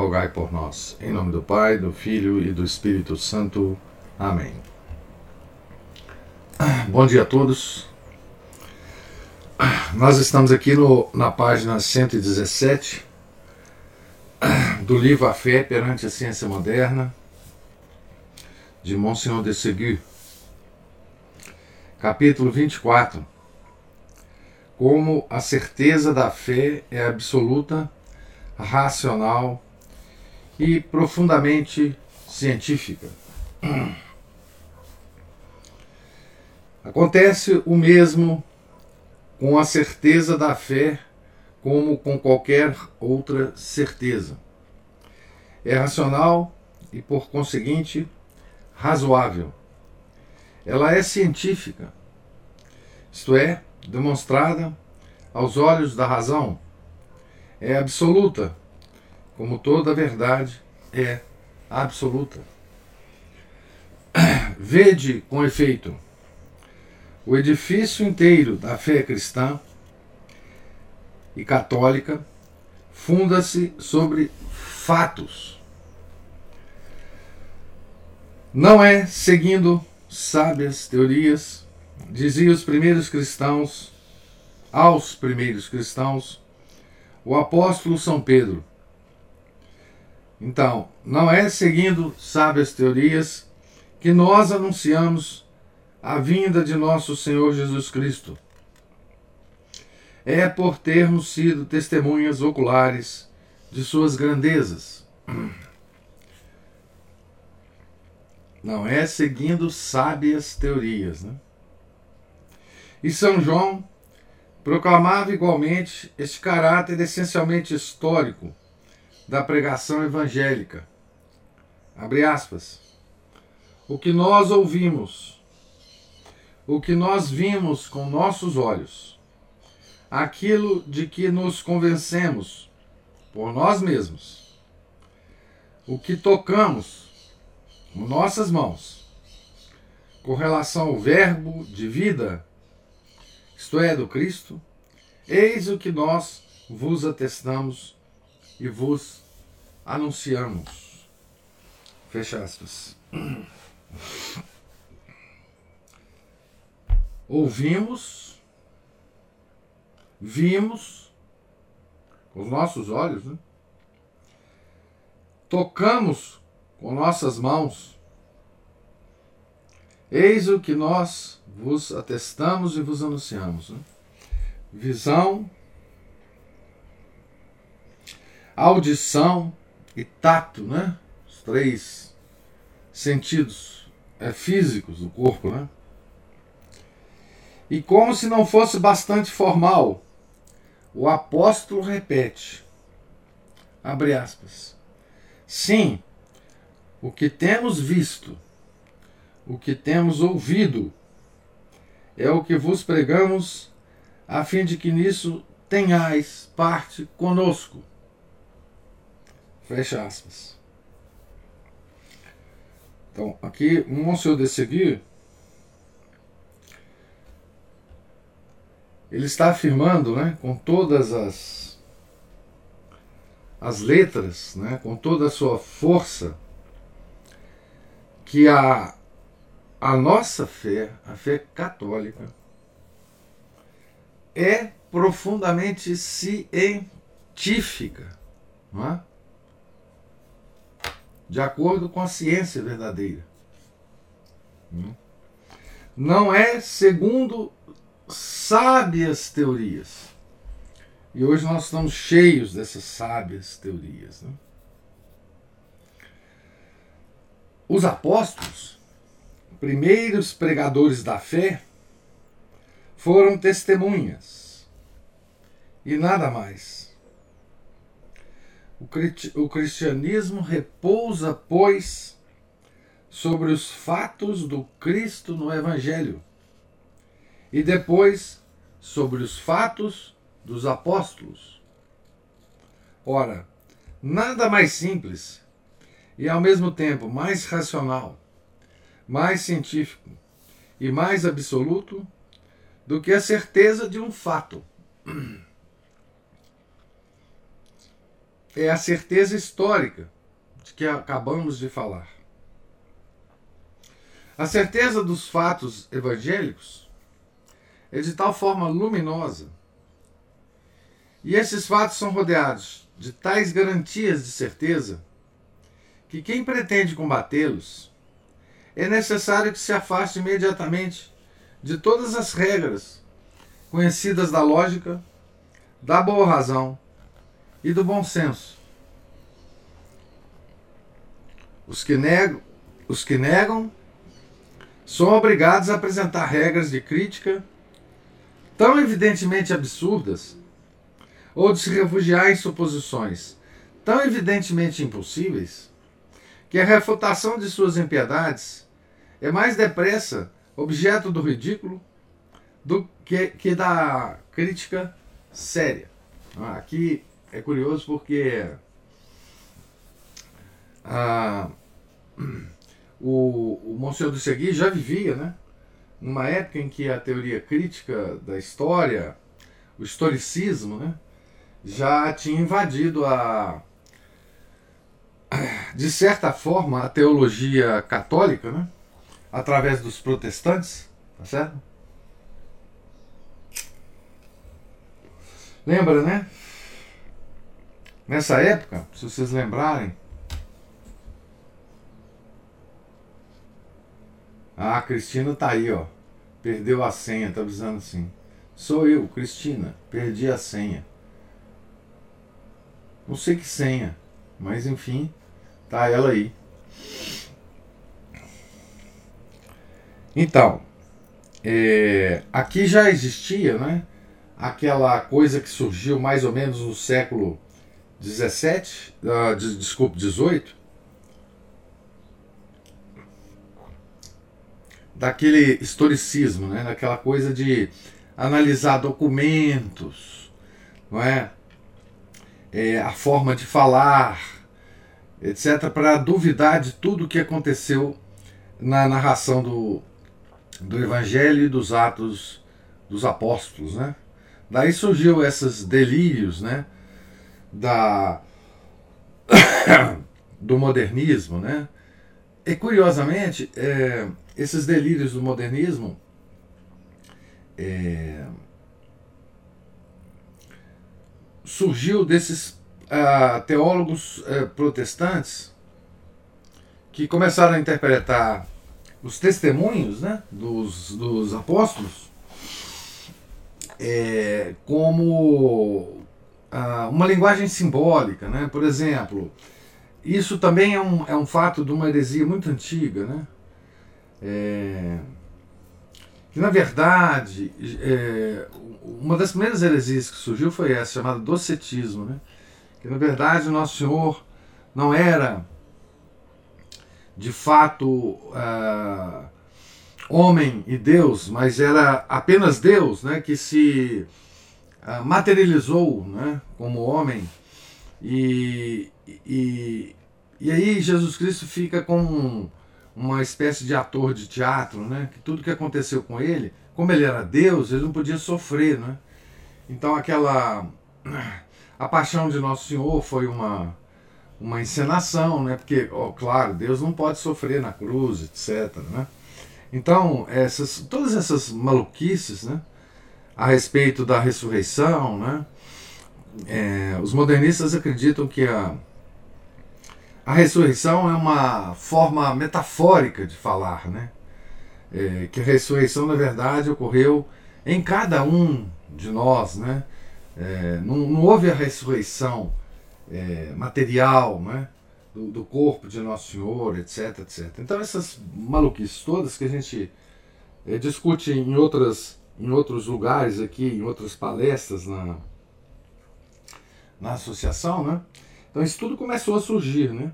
rogai por nós. Em nome do Pai, do Filho e do Espírito Santo. Amém. Bom dia a todos. Nós estamos aqui no, na página 117 do livro A Fé perante a Ciência Moderna, de Monsignor de Ségur, capítulo 24. Como a certeza da fé é absoluta, racional e profundamente científica. Acontece o mesmo com a certeza da fé, como com qualquer outra certeza. É racional e, por conseguinte, razoável. Ela é científica, isto é, demonstrada aos olhos da razão. É absoluta, como toda verdade é absoluta. Vede com efeito o edifício inteiro da fé cristã e católica funda-se sobre fatos. Não é seguindo sábias teorias, diziam os primeiros cristãos, aos primeiros cristãos, o apóstolo São Pedro. Então, não é seguindo sábias teorias que nós anunciamos a vinda de nosso Senhor Jesus Cristo. É por termos sido testemunhas oculares de suas grandezas. Não é seguindo sábias teorias. Né? E São João proclamava igualmente este caráter essencialmente histórico da pregação evangélica. Abre aspas. O que nós ouvimos, o que nós vimos com nossos olhos, aquilo de que nos convencemos por nós mesmos, o que tocamos com nossas mãos, com relação ao Verbo de vida isto é, do Cristo, eis o que nós vos atestamos e vos anunciamos. Fecha aspas. Ouvimos, vimos com os nossos olhos, né? tocamos com nossas mãos, eis o que nós vos atestamos e vos anunciamos. Né? Visão, audição e tato, né? Os três sentidos é, físicos do corpo, né? E como se não fosse bastante formal, o apóstolo repete, abre aspas, sim, o que temos visto, o que temos ouvido, é o que vos pregamos, a fim de que nisso tenhais parte conosco. Fecha aspas. Então, aqui, o Monsenhor de seguir, ele está afirmando, né, com todas as as letras, né, com toda a sua força, que a a nossa fé, a fé católica, é profundamente científica, não é? De acordo com a ciência verdadeira. Não é segundo sábias teorias. E hoje nós estamos cheios dessas sábias teorias. Né? Os apóstolos primeiros pregadores da fé foram testemunhas e nada mais. O cristianismo repousa, pois, sobre os fatos do Cristo no Evangelho e depois sobre os fatos dos apóstolos. Ora, nada mais simples e ao mesmo tempo mais racional, mais científico e mais absoluto do que a certeza de um fato. É a certeza histórica de que acabamos de falar. A certeza dos fatos evangélicos é de tal forma luminosa. E esses fatos são rodeados de tais garantias de certeza que quem pretende combatê-los é necessário que se afaste imediatamente de todas as regras conhecidas da lógica, da boa razão e do bom senso. Os que negam, os que negam são obrigados a apresentar regras de crítica tão evidentemente absurdas ou de se refugiar em suposições tão evidentemente impossíveis que a refutação de suas impiedades é mais depressa objeto do ridículo do que, que da crítica séria. Ah, aqui é curioso porque ah, o, o Monsenhor do Segui já vivia, né? Numa época em que a teoria crítica da história, o historicismo, né? Já tinha invadido a, de certa forma, a teologia católica, né? Através dos protestantes, tá certo? Lembra, né? Nessa época, se vocês lembrarem, a Cristina tá aí, ó. Perdeu a senha, tá avisando assim. Sou eu, Cristina. Perdi a senha. Não sei que senha, mas enfim, tá ela aí. Então, é, aqui já existia, né? Aquela coisa que surgiu mais ou menos no século 17, uh, desculpe, 18, daquele historicismo, né? daquela coisa de analisar documentos, não é? é a forma de falar, etc., para duvidar de tudo o que aconteceu na narração do, do Evangelho e dos Atos dos Apóstolos. Né? Daí surgiu esses delírios né? Da, do modernismo, né? E curiosamente, é, esses delírios do modernismo é, surgiu desses uh, teólogos uh, protestantes que começaram a interpretar os testemunhos né, dos, dos apóstolos é, como uh, uma linguagem simbólica. Né? Por exemplo, isso também é um, é um fato de uma heresia muito antiga, né? É, que na verdade é, uma das primeiras heresias que surgiu foi essa, chamada docetismo, né? que na verdade Nosso Senhor não era de fato uh, homem e Deus, mas era apenas Deus né? que se uh, materializou né? como homem e, e, e aí Jesus Cristo fica com uma espécie de ator de teatro, né? Que tudo que aconteceu com ele, como ele era Deus, ele não podia sofrer, né? Então aquela a paixão de Nosso Senhor foi uma uma encenação, né? Porque, ó, claro, Deus não pode sofrer na cruz, etc, né? Então, essas todas essas maluquices, né? A respeito da ressurreição, né? É, os modernistas acreditam que a a ressurreição é uma forma metafórica de falar, né? É, que a ressurreição, na verdade, ocorreu em cada um de nós, né? É, não, não, houve a ressurreição é, material, né? Do, do, corpo de Nosso Senhor, etc, etc. Então essas maluquices todas que a gente é, discute em outras em outros lugares aqui, em outras palestras na, na associação, né? Então isso tudo começou a surgir, né?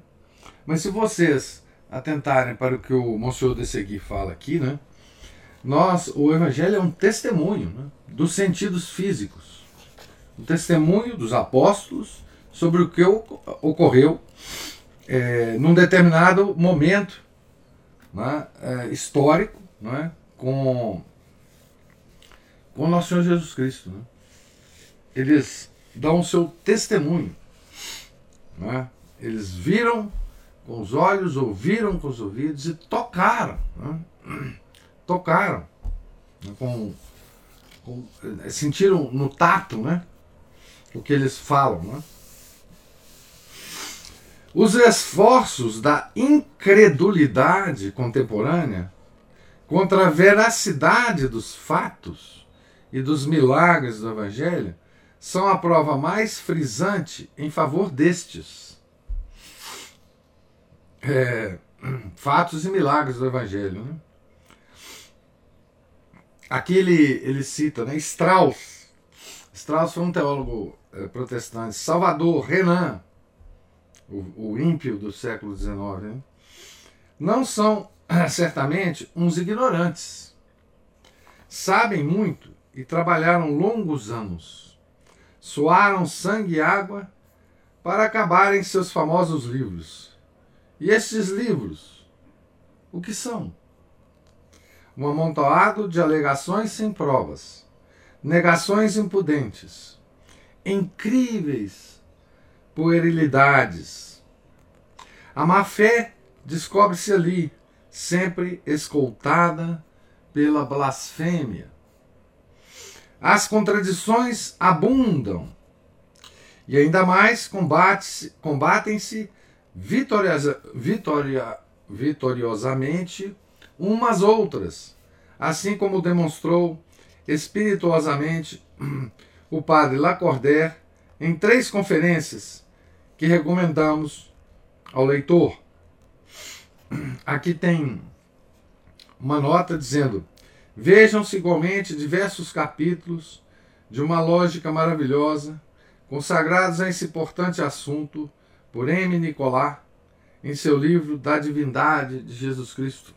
Mas se vocês atentarem para o que o Monsenhor de Segui fala aqui, né? Nós, o Evangelho é um testemunho né, dos sentidos físicos, um testemunho dos apóstolos sobre o que ocorreu é, num determinado momento né, é, histórico né, com, com o nosso Senhor Jesus Cristo. Né? Eles dão o seu testemunho. Né? Eles viram com os olhos, ouviram com os ouvidos e tocaram. Né? Tocaram. Né? Com, com, eh, sentiram no tato né? o que eles falam. Né? Os esforços da incredulidade contemporânea contra a veracidade dos fatos e dos milagres do Evangelho são a prova mais frisante em favor destes. É, fatos e milagres do Evangelho. Né? Aqui ele, ele cita né, Strauss. Strauss foi um teólogo é, protestante. Salvador, Renan, o, o ímpio do século XIX. Né? Não são, certamente, uns ignorantes. Sabem muito e trabalharam longos anos suaram sangue e água para acabarem seus famosos livros. E estes livros, o que são? Um amontoado de alegações sem provas, negações impudentes, incríveis puerilidades. A má fé descobre-se ali, sempre escoltada pela blasfêmia. As contradições abundam e ainda mais combatem-se vitoriosa, vitoria, vitoriosamente umas outras, assim como demonstrou espirituosamente o padre Lacordaire em três conferências que recomendamos ao leitor. Aqui tem uma nota dizendo Vejam-se igualmente diversos capítulos de uma lógica maravilhosa, consagrados a esse importante assunto por M. Nicolás, em seu livro Da Divindade de Jesus Cristo.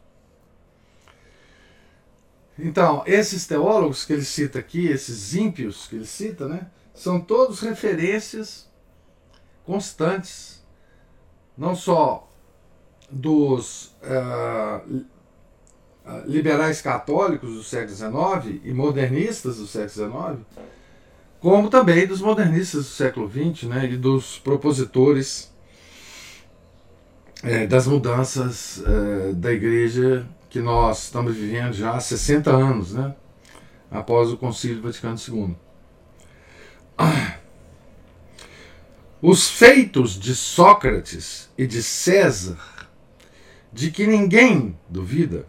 Então, esses teólogos que ele cita aqui, esses ímpios que ele cita, né, são todos referências constantes, não só dos uh, liberais católicos do século XIX e modernistas do século XIX, como também dos modernistas do século XX né, e dos propositores é, das mudanças é, da igreja que nós estamos vivendo já há 60 anos, né, após o Concílio Vaticano II. Os feitos de Sócrates e de César, de que ninguém duvida,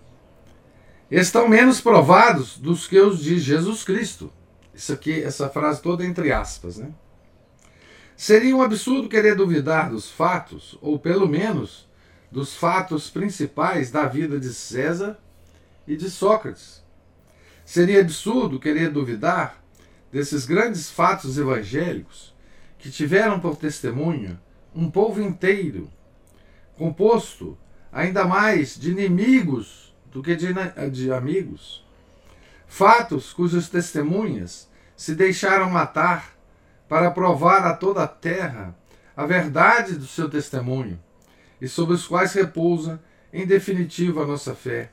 estão menos provados dos que os de Jesus Cristo. Isso aqui, essa frase toda entre aspas, né? Seria um absurdo querer duvidar dos fatos, ou pelo menos dos fatos principais da vida de César e de Sócrates. Seria absurdo querer duvidar desses grandes fatos evangélicos que tiveram por testemunha um povo inteiro, composto ainda mais de inimigos do que de, de amigos. Fatos cujas testemunhas se deixaram matar para provar a toda a terra a verdade do seu testemunho e sobre os quais repousa, em definitiva, a nossa fé,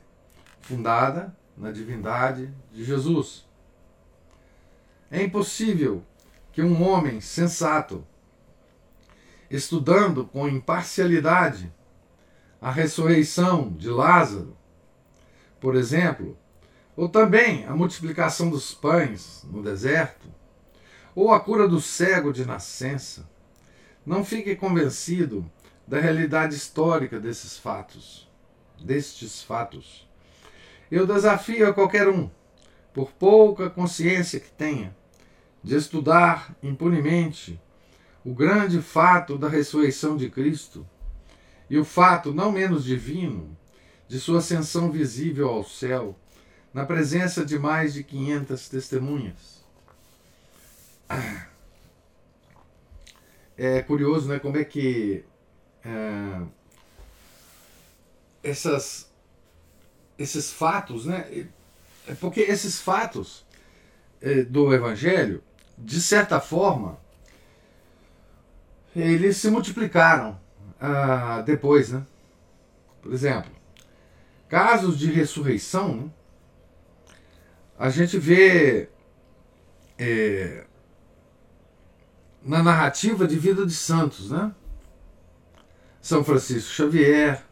fundada na divindade de Jesus. É impossível que um homem sensato, estudando com imparcialidade a ressurreição de Lázaro, por exemplo, ou também a multiplicação dos pães no deserto, ou a cura do cego de nascença. Não fique convencido da realidade histórica desses fatos, destes fatos. Eu desafio a qualquer um, por pouca consciência que tenha, de estudar impunemente o grande fato da ressurreição de Cristo e o fato não menos divino de sua ascensão visível ao céu, na presença de mais de 500 testemunhas. é curioso, né? Como é que é, essas, esses fatos, né? É porque esses fatos é, do Evangelho, de certa forma, eles se multiplicaram ah, depois, né? Por exemplo, casos de ressurreição, né? a gente vê é, na narrativa de vida de santos, né? São Francisco Xavier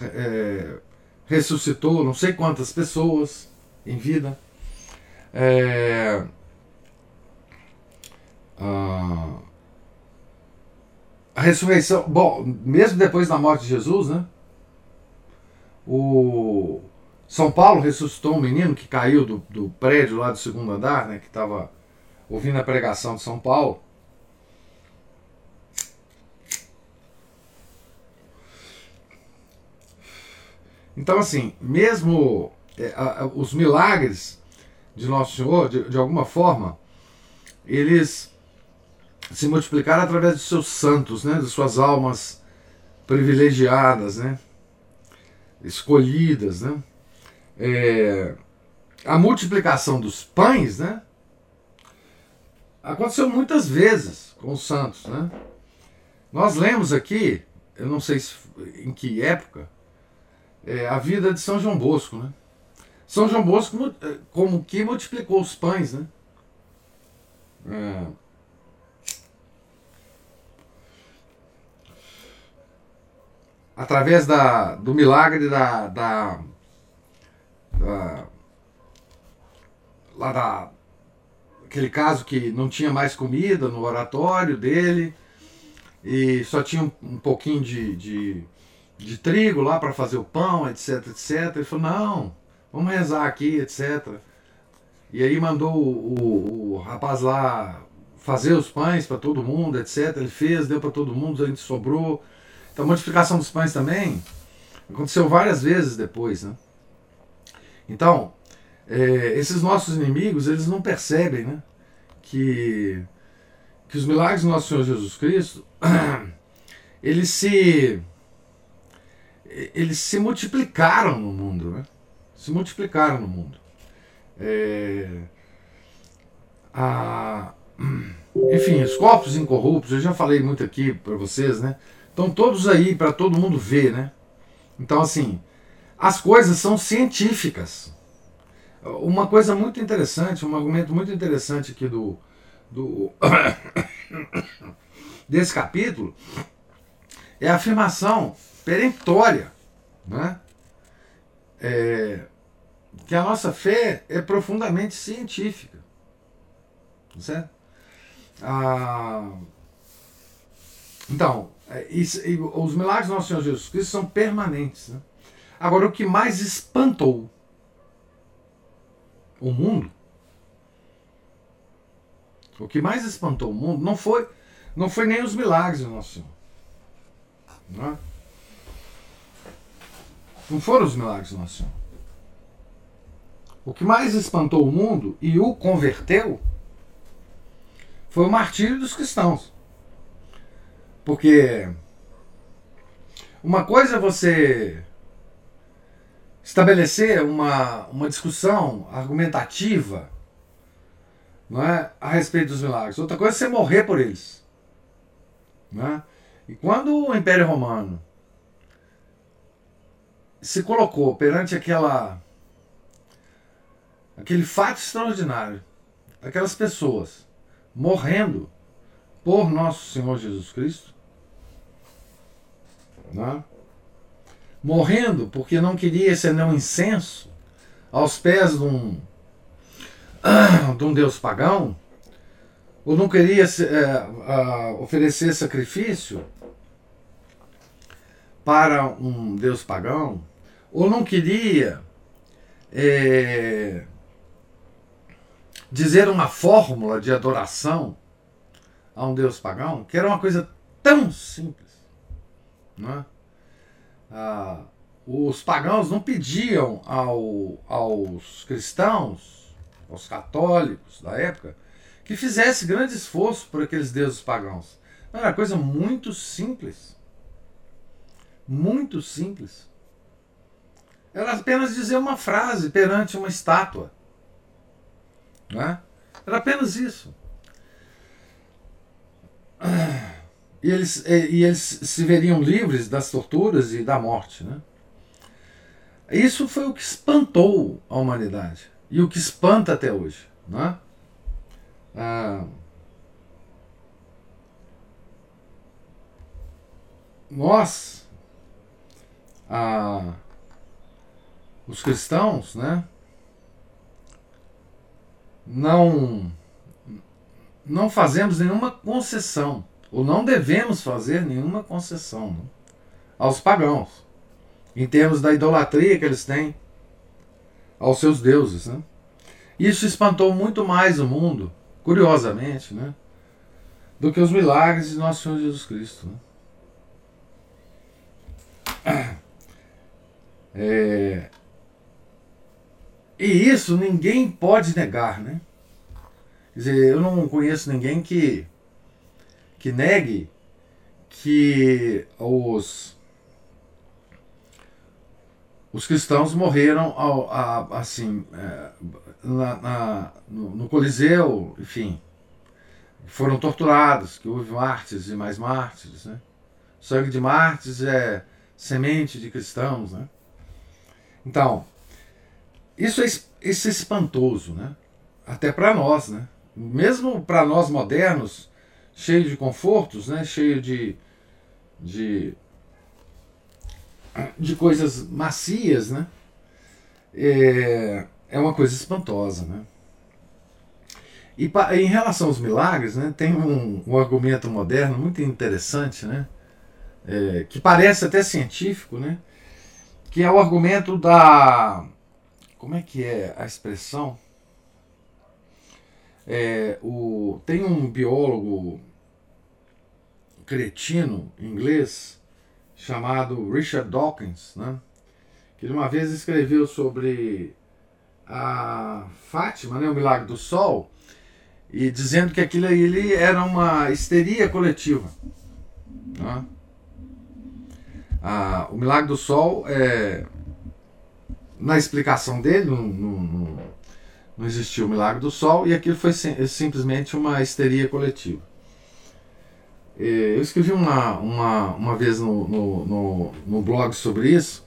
é, ressuscitou não sei quantas pessoas em vida. É, a, a ressurreição, bom, mesmo depois da morte de Jesus, né? O São Paulo ressuscitou um menino que caiu do, do prédio lá do segundo andar, né? Que estava ouvindo a pregação de São Paulo. Então, assim, mesmo é, a, os milagres de Nosso Senhor, de, de alguma forma, eles se multiplicaram através de seus santos, né, de suas almas privilegiadas, né, escolhidas, né. É, a multiplicação dos pães, né, aconteceu muitas vezes com os santos, né. Nós lemos aqui, eu não sei se, em que época, é, a vida de São João Bosco, né? São João Bosco é, como que multiplicou os pães, né? É. Através da, do milagre da, da, da lá da aquele caso que não tinha mais comida no oratório dele e só tinha um, um pouquinho de, de de trigo lá para fazer o pão, etc, etc. Ele falou, não, vamos rezar aqui, etc. E aí mandou o, o, o rapaz lá fazer os pães para todo mundo, etc. Ele fez, deu para todo mundo, a gente sobrou. Então a modificação dos pães também aconteceu várias vezes depois. Né? Então, é, esses nossos inimigos, eles não percebem né, que, que os milagres do nosso Senhor Jesus Cristo, eles se eles se multiplicaram no mundo, né? Se multiplicaram no mundo. É, a, enfim, os corpos incorruptos, eu já falei muito aqui para vocês, né? Estão todos aí para todo mundo ver, né? Então, assim, as coisas são científicas. Uma coisa muito interessante, um argumento muito interessante aqui do, do desse capítulo é a afirmação peremptória, né? É, que a nossa fé é profundamente científica. Certo? Ah, então, é, isso, os milagres do nosso Senhor Jesus Cristo são permanentes. Né? Agora, o que mais espantou o mundo, o que mais espantou o mundo não foi, não foi nem os milagres do nosso Senhor. Não é? Não foram os milagres do Nosso Senhor. O que mais espantou o mundo e o converteu foi o martírio dos cristãos. Porque uma coisa é você estabelecer uma, uma discussão argumentativa não é, a respeito dos milagres. Outra coisa é você morrer por eles. Não é? E quando o Império Romano se colocou perante aquela aquele fato extraordinário, aquelas pessoas morrendo por nosso Senhor Jesus Cristo, né? morrendo porque não queria acender um incenso aos pés de um, de um deus pagão, ou não queria é, oferecer sacrifício para um deus pagão, ou não queria é, dizer uma fórmula de adoração a um deus pagão, que era uma coisa tão simples. Não é? ah, os pagãos não pediam ao, aos cristãos, aos católicos da época, que fizesse grande esforço por aqueles deuses pagãos. Era coisa muito simples. Muito simples. Era apenas dizer uma frase perante uma estátua. Né? Era apenas isso. E eles, e eles se veriam livres das torturas e da morte. Né? Isso foi o que espantou a humanidade. E o que espanta até hoje. Né? Ah, nós, ah, os cristãos, né, não não fazemos nenhuma concessão ou não devemos fazer nenhuma concessão né, aos pagãos em termos da idolatria que eles têm aos seus deuses, né? Isso espantou muito mais o mundo, curiosamente, né, do que os milagres de nosso Senhor Jesus Cristo. Né? É, e isso ninguém pode negar, né? Quer dizer, eu não conheço ninguém que, que negue que os, os cristãos morreram ao, a, assim, é, na, na, no, no, Coliseu, enfim, foram torturados, que houve mártires e mais mártires, né? Sangue de mártires é semente de cristãos, né? Então, isso é, isso é espantoso, né? Até para nós, né? Mesmo para nós modernos, cheio de confortos, né? Cheio de, de de coisas macias, né? É, é uma coisa espantosa, né? E em relação aos milagres, né, tem um, um argumento moderno muito interessante, né? É, que parece até científico, né? Que é o argumento da como é que é a expressão? É, o, tem um biólogo cretino inglês chamado Richard Dawkins, né? que uma vez escreveu sobre a Fátima, né, o milagre do sol, e dizendo que aquilo ali era uma histeria coletiva. Né? Ah, o milagre do sol é na explicação dele, não, não, não, existiu o milagre do sol, e aquilo foi sim, simplesmente uma histeria coletiva. Eu escrevi uma, uma, uma vez no, no, no, no blog sobre isso.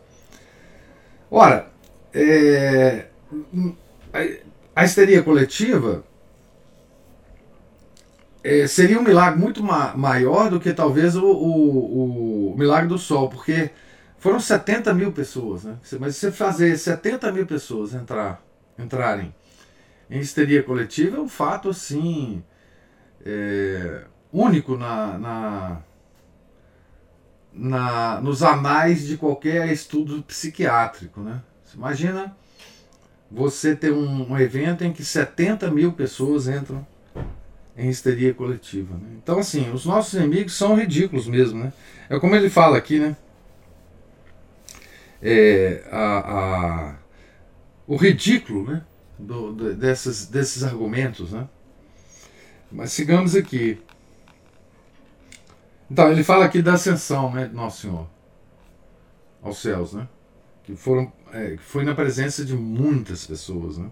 Ora, é, a histeria coletiva é, seria um milagre muito ma maior do que talvez o, o, o milagre do sol, porque foram 70 mil pessoas, né? Mas se você fazer 70 mil pessoas entrar, entrarem em histeria coletiva é um fato assim é, único na, na, na, nos anais de qualquer estudo psiquiátrico, né? Você imagina você ter um, um, evento em que 70 mil pessoas entram em histeria coletiva. Né? Então, assim, os nossos inimigos são ridículos mesmo, né? É como ele fala aqui, né? é, a, a, o ridículo né, do, do, desses, desses argumentos. Né? Mas sigamos aqui. Então, ele fala aqui da ascensão né, de Nosso Senhor aos céus, né? que, foram, é, foi na presença de muitas pessoas. Né?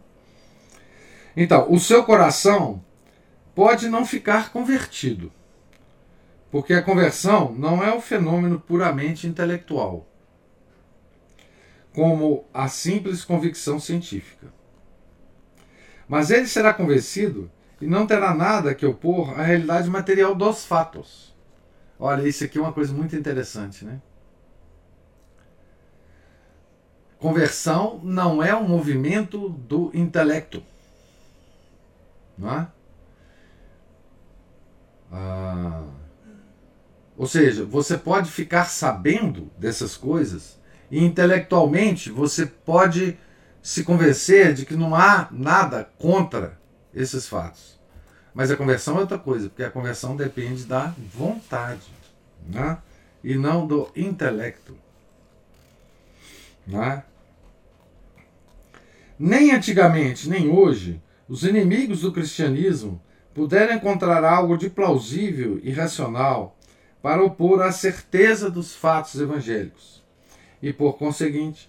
Então, o seu coração pode não ficar convertido, porque a conversão não é um fenômeno puramente intelectual como a simples convicção científica. Mas ele será convencido e não terá nada que opor à realidade material dos fatos. Olha, isso aqui é uma coisa muito interessante, né? Conversão não é um movimento do intelecto. Não é? Ah, ou seja, você pode ficar sabendo dessas coisas e intelectualmente você pode se convencer de que não há nada contra esses fatos. Mas a conversão é outra coisa, porque a conversão depende da vontade né? e não do intelecto. Né? Nem antigamente, nem hoje, os inimigos do cristianismo puderam encontrar algo de plausível e racional para opor à certeza dos fatos evangélicos e, por conseguinte,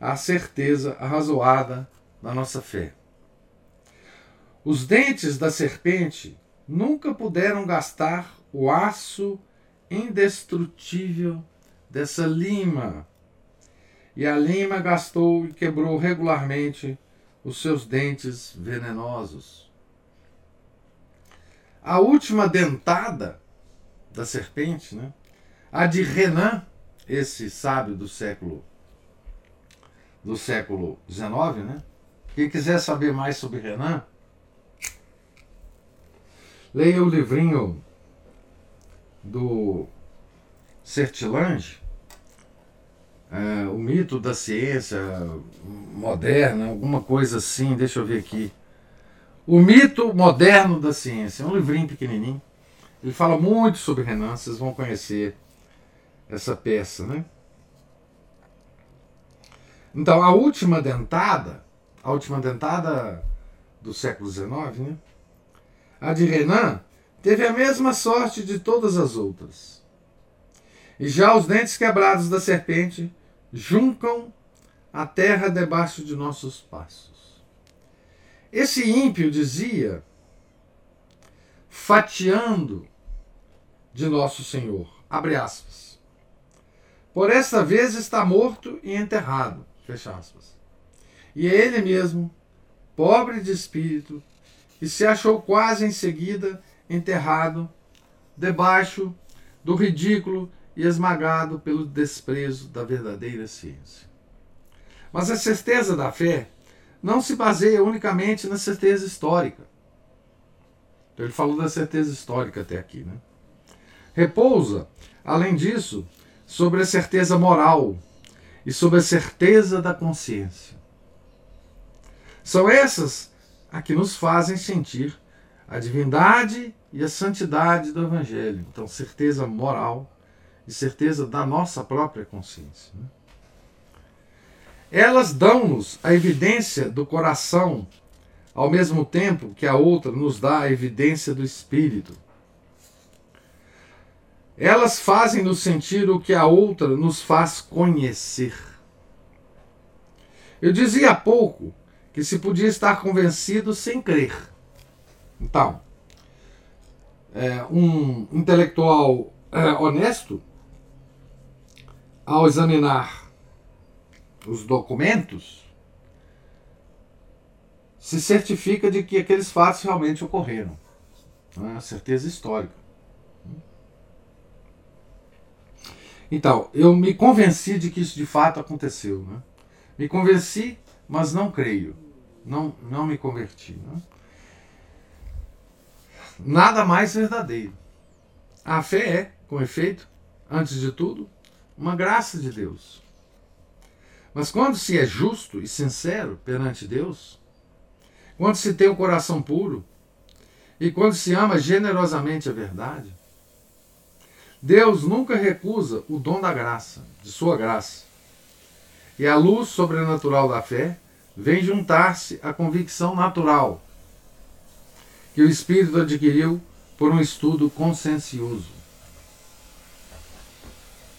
à certeza arrazoada da nossa fé. Os dentes da serpente nunca puderam gastar o aço indestrutível dessa lima. E a lima gastou e quebrou regularmente os seus dentes venenosos. A última dentada da serpente, né? a de Renan, esse sábio do século do século XIX, né? Quem quiser saber mais sobre Renan, leia o livrinho do Sertilange, é, o mito da ciência moderna, alguma coisa assim, deixa eu ver aqui. O mito moderno da ciência, é um livrinho pequenininho. Ele fala muito sobre Renan, vocês vão conhecer essa peça, né? Então, a última dentada, a última dentada do século XIX, né? A de Renan teve a mesma sorte de todas as outras. E já os dentes quebrados da serpente juncam a terra debaixo de nossos passos. Esse ímpio dizia, fatiando de nosso Senhor, abre aspas, por esta vez está morto e enterrado, fecha aspas. E é ele mesmo, pobre de espírito, que se achou quase em seguida enterrado debaixo do ridículo e esmagado pelo desprezo da verdadeira ciência. Mas a certeza da fé não se baseia unicamente na certeza histórica. Então, ele falou da certeza histórica até aqui. Né? Repousa, além disso, sobre a certeza moral e sobre a certeza da consciência. São essas a que nos fazem sentir a divindade e a santidade do Evangelho. Então, certeza moral e certeza da nossa própria consciência. Né? Elas dão-nos a evidência do coração, ao mesmo tempo que a outra nos dá a evidência do espírito. Elas fazem-nos sentir o que a outra nos faz conhecer. Eu dizia há pouco que se podia estar convencido sem crer. Então, é, um intelectual é, honesto, ao examinar os documentos, se certifica de que aqueles fatos realmente ocorreram. É certeza histórica. Então, eu me convenci de que isso de fato aconteceu. Né? Me convenci, mas não creio. Não, não me converti. Né? nada mais verdadeiro. A fé é, com efeito, antes de tudo, uma graça de Deus. Mas quando se é justo e sincero perante Deus, quando se tem o um coração puro e quando se ama generosamente a verdade, Deus nunca recusa o dom da graça, de sua graça. E a luz sobrenatural da fé vem juntar-se à convicção natural que o espírito adquiriu por um estudo consciencioso.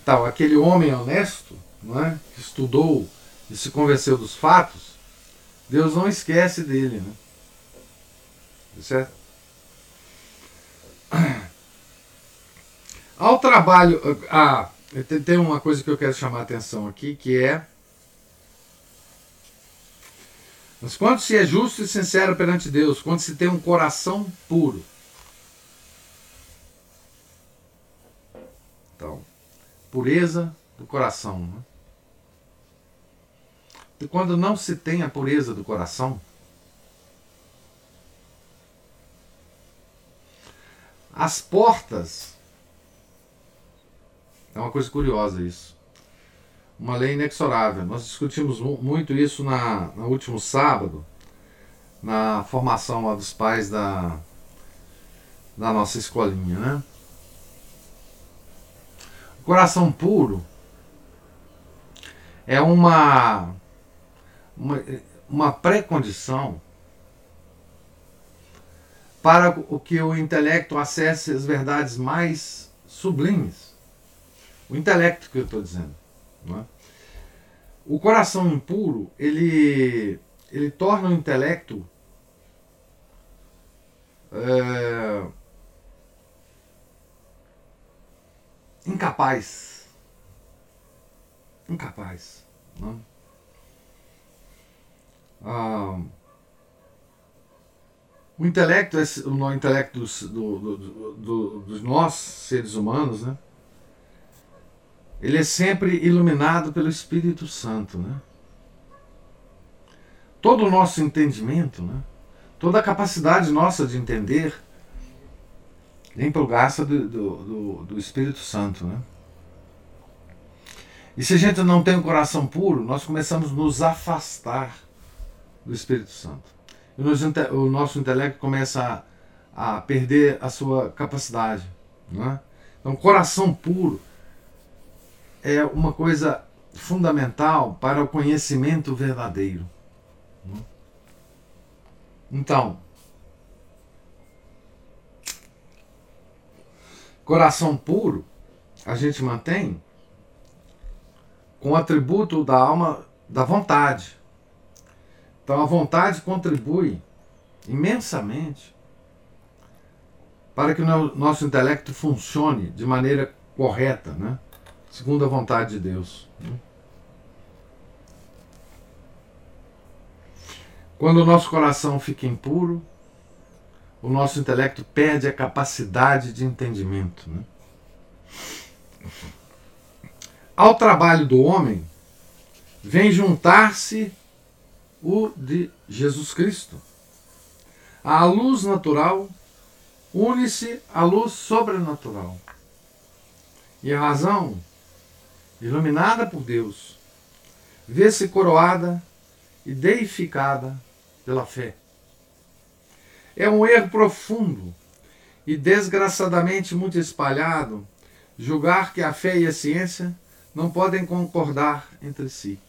Tal, aquele homem honesto, não é? que estudou e se convenceu dos fatos, Deus não esquece dele. Né? Certo? Ao trabalho. Ah, tem uma coisa que eu quero chamar a atenção aqui, que é Mas quando se é justo e sincero perante Deus, quando se tem um coração puro. Então, pureza do coração. Né? E quando não se tem a pureza do coração, as portas. É uma coisa curiosa isso uma lei inexorável. Nós discutimos muito isso na, no último sábado, na formação dos pais da, da nossa escolinha, né? O coração puro é uma, uma, uma pré-condição para que o intelecto acesse as verdades mais sublimes. O intelecto que eu estou dizendo. É? O coração impuro, ele, ele torna o intelecto é, incapaz. Incapaz. É? Ah, o intelecto, o intelecto dos, do, do, do, dos nós, seres humanos, né? Ele é sempre iluminado pelo Espírito Santo. Né? Todo o nosso entendimento, né? toda a capacidade nossa de entender, vem pelo graça do, do, do, Espírito Santo. Né? E se a gente não tem um coração puro, nós começamos a nos afastar do Espírito Santo o nosso intelecto começa a, a perder a sua capacidade. Não é? Então, coração puro é uma coisa fundamental para o conhecimento verdadeiro. É? Então, coração puro a gente mantém com o atributo da alma da vontade. Então a vontade contribui imensamente para que o nosso intelecto funcione de maneira correta, né? Segundo a vontade de Deus. Né? Quando o nosso coração fica impuro, o nosso intelecto perde a capacidade de entendimento. Né? Ao trabalho do homem, vem juntar-se o de Jesus Cristo. A luz natural une-se à luz sobrenatural. E a razão, iluminada por Deus, vê-se coroada e deificada pela fé. É um erro profundo e desgraçadamente muito espalhado julgar que a fé e a ciência não podem concordar entre si.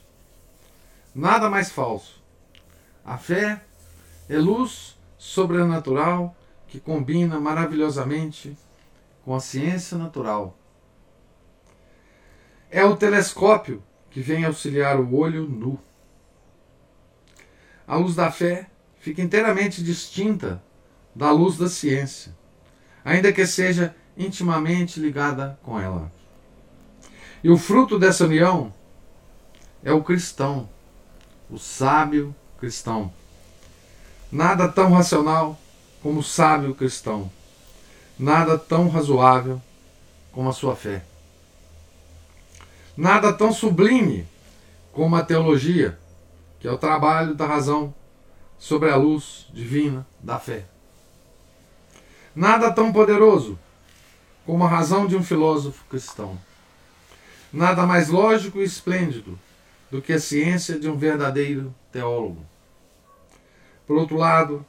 Nada mais falso a fé é luz sobrenatural que combina maravilhosamente com a ciência natural. É o telescópio que vem auxiliar o olho nu. A luz da fé fica inteiramente distinta da luz da ciência, ainda que seja intimamente ligada com ela. E o fruto dessa união é o cristão, o sábio cristão. Nada tão racional como o sábio cristão. Nada tão razoável como a sua fé. Nada tão sublime como a teologia, que é o trabalho da razão sobre a luz divina da fé. Nada tão poderoso como a razão de um filósofo cristão. Nada mais lógico e esplêndido do que a ciência de um verdadeiro teólogo. Por outro lado,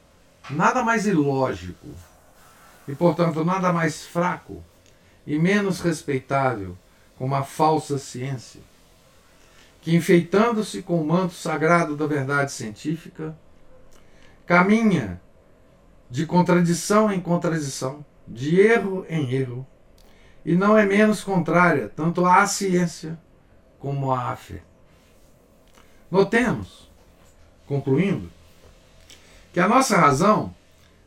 nada mais ilógico e, portanto, nada mais fraco e menos respeitável como a falsa ciência, que, enfeitando-se com o manto sagrado da verdade científica, caminha de contradição em contradição, de erro em erro, e não é menos contrária tanto à ciência como à fé. Notemos, concluindo, que a nossa razão,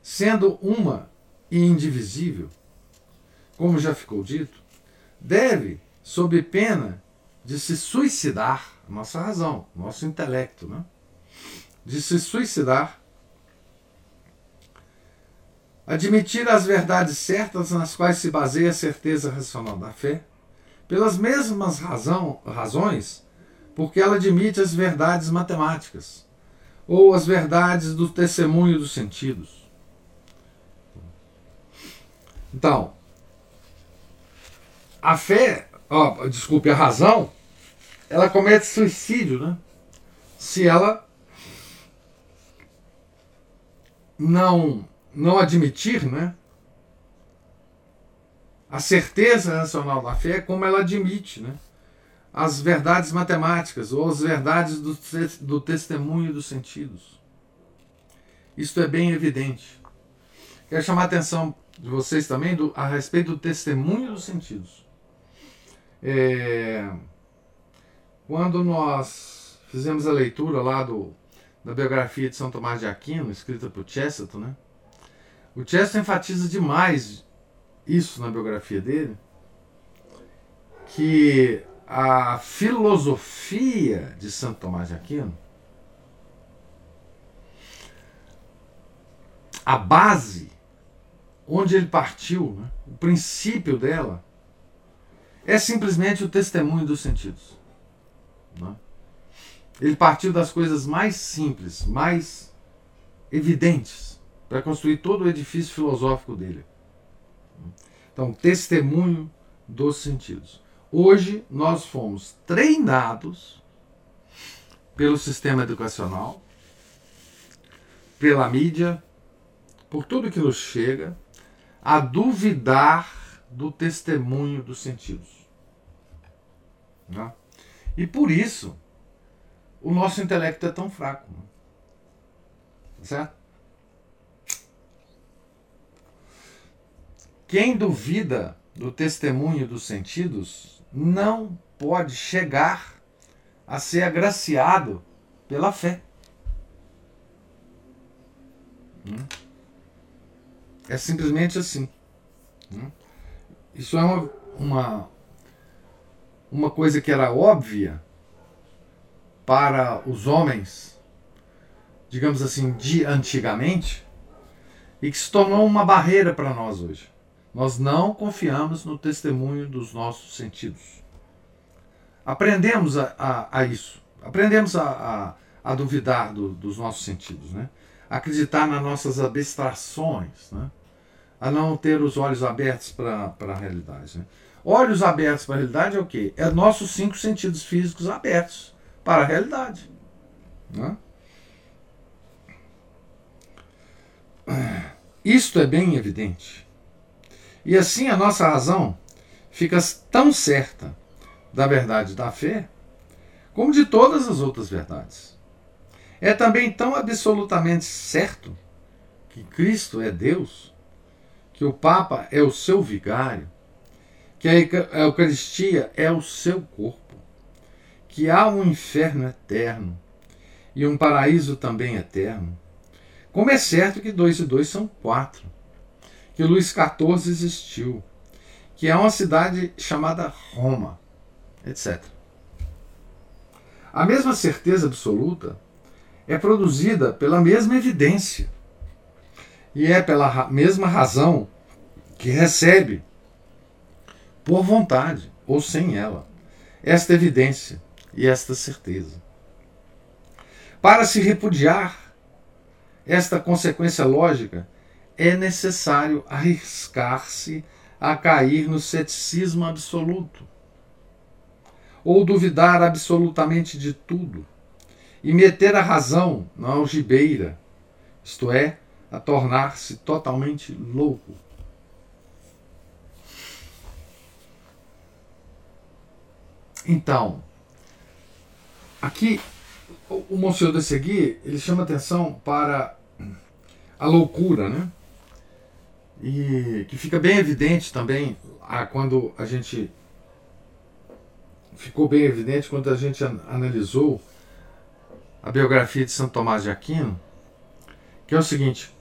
sendo uma e indivisível, como já ficou dito, deve, sob pena de se suicidar, nossa razão, nosso intelecto, né? de se suicidar, admitir as verdades certas nas quais se baseia a certeza racional da fé, pelas mesmas razão, razões porque ela admite as verdades matemáticas ou as verdades do testemunho dos sentidos. Então, a fé, ó, desculpe, a razão, ela comete suicídio, né? Se ela não não admitir, né? A certeza racional da fé, como ela admite, né? as verdades matemáticas ou as verdades do, do testemunho dos sentidos. Isto é bem evidente. quero chamar a atenção de vocês também do, a respeito do testemunho dos sentidos. É, quando nós fizemos a leitura lá do, da biografia de São Tomás de Aquino, escrita por Chesterton, né? o Chesterton enfatiza demais isso na biografia dele, que a filosofia de Santo Tomás de Aquino, a base onde ele partiu, né, o princípio dela, é simplesmente o testemunho dos sentidos. Né? Ele partiu das coisas mais simples, mais evidentes, para construir todo o edifício filosófico dele. Então, testemunho dos sentidos. Hoje nós fomos treinados pelo sistema educacional, pela mídia, por tudo que nos chega, a duvidar do testemunho dos sentidos. Né? E por isso o nosso intelecto é tão fraco. Né? Certo? Quem duvida do testemunho dos sentidos não pode chegar a ser agraciado pela fé. Hum? É simplesmente assim. Isso é uma, uma, uma coisa que era óbvia para os homens, digamos assim, de antigamente, e que se tornou uma barreira para nós hoje. Nós não confiamos no testemunho dos nossos sentidos. Aprendemos a, a, a isso. Aprendemos a, a, a duvidar do, dos nossos sentidos. Né? Acreditar nas nossas abstrações. Né? A não ter os olhos abertos para a realidade. Né? Olhos abertos para a realidade é o quê? É nossos cinco sentidos físicos abertos para a realidade. Né? Isto é bem evidente. E assim a nossa razão fica tão certa da verdade da fé, como de todas as outras verdades. É também tão absolutamente certo que Cristo é Deus, que o Papa é o seu vigário, que a Eucaristia é o seu corpo, que há um inferno eterno e um paraíso também eterno. Como é certo que dois e dois são quatro que Luís XIV existiu, que é uma cidade chamada Roma, etc. A mesma certeza absoluta é produzida pela mesma evidência e é pela mesma razão que recebe, por vontade ou sem ela, esta evidência e esta certeza. Para se repudiar esta consequência lógica, é necessário arriscar-se a cair no ceticismo absoluto, ou duvidar absolutamente de tudo, e meter a razão na algibeira, isto é, a tornar-se totalmente louco. Então, aqui o Monsenhor de Segui, ele chama atenção para a loucura, né? E que fica bem evidente também a, quando a gente. Ficou bem evidente quando a gente analisou a biografia de Santo Tomás de Aquino, que é o seguinte: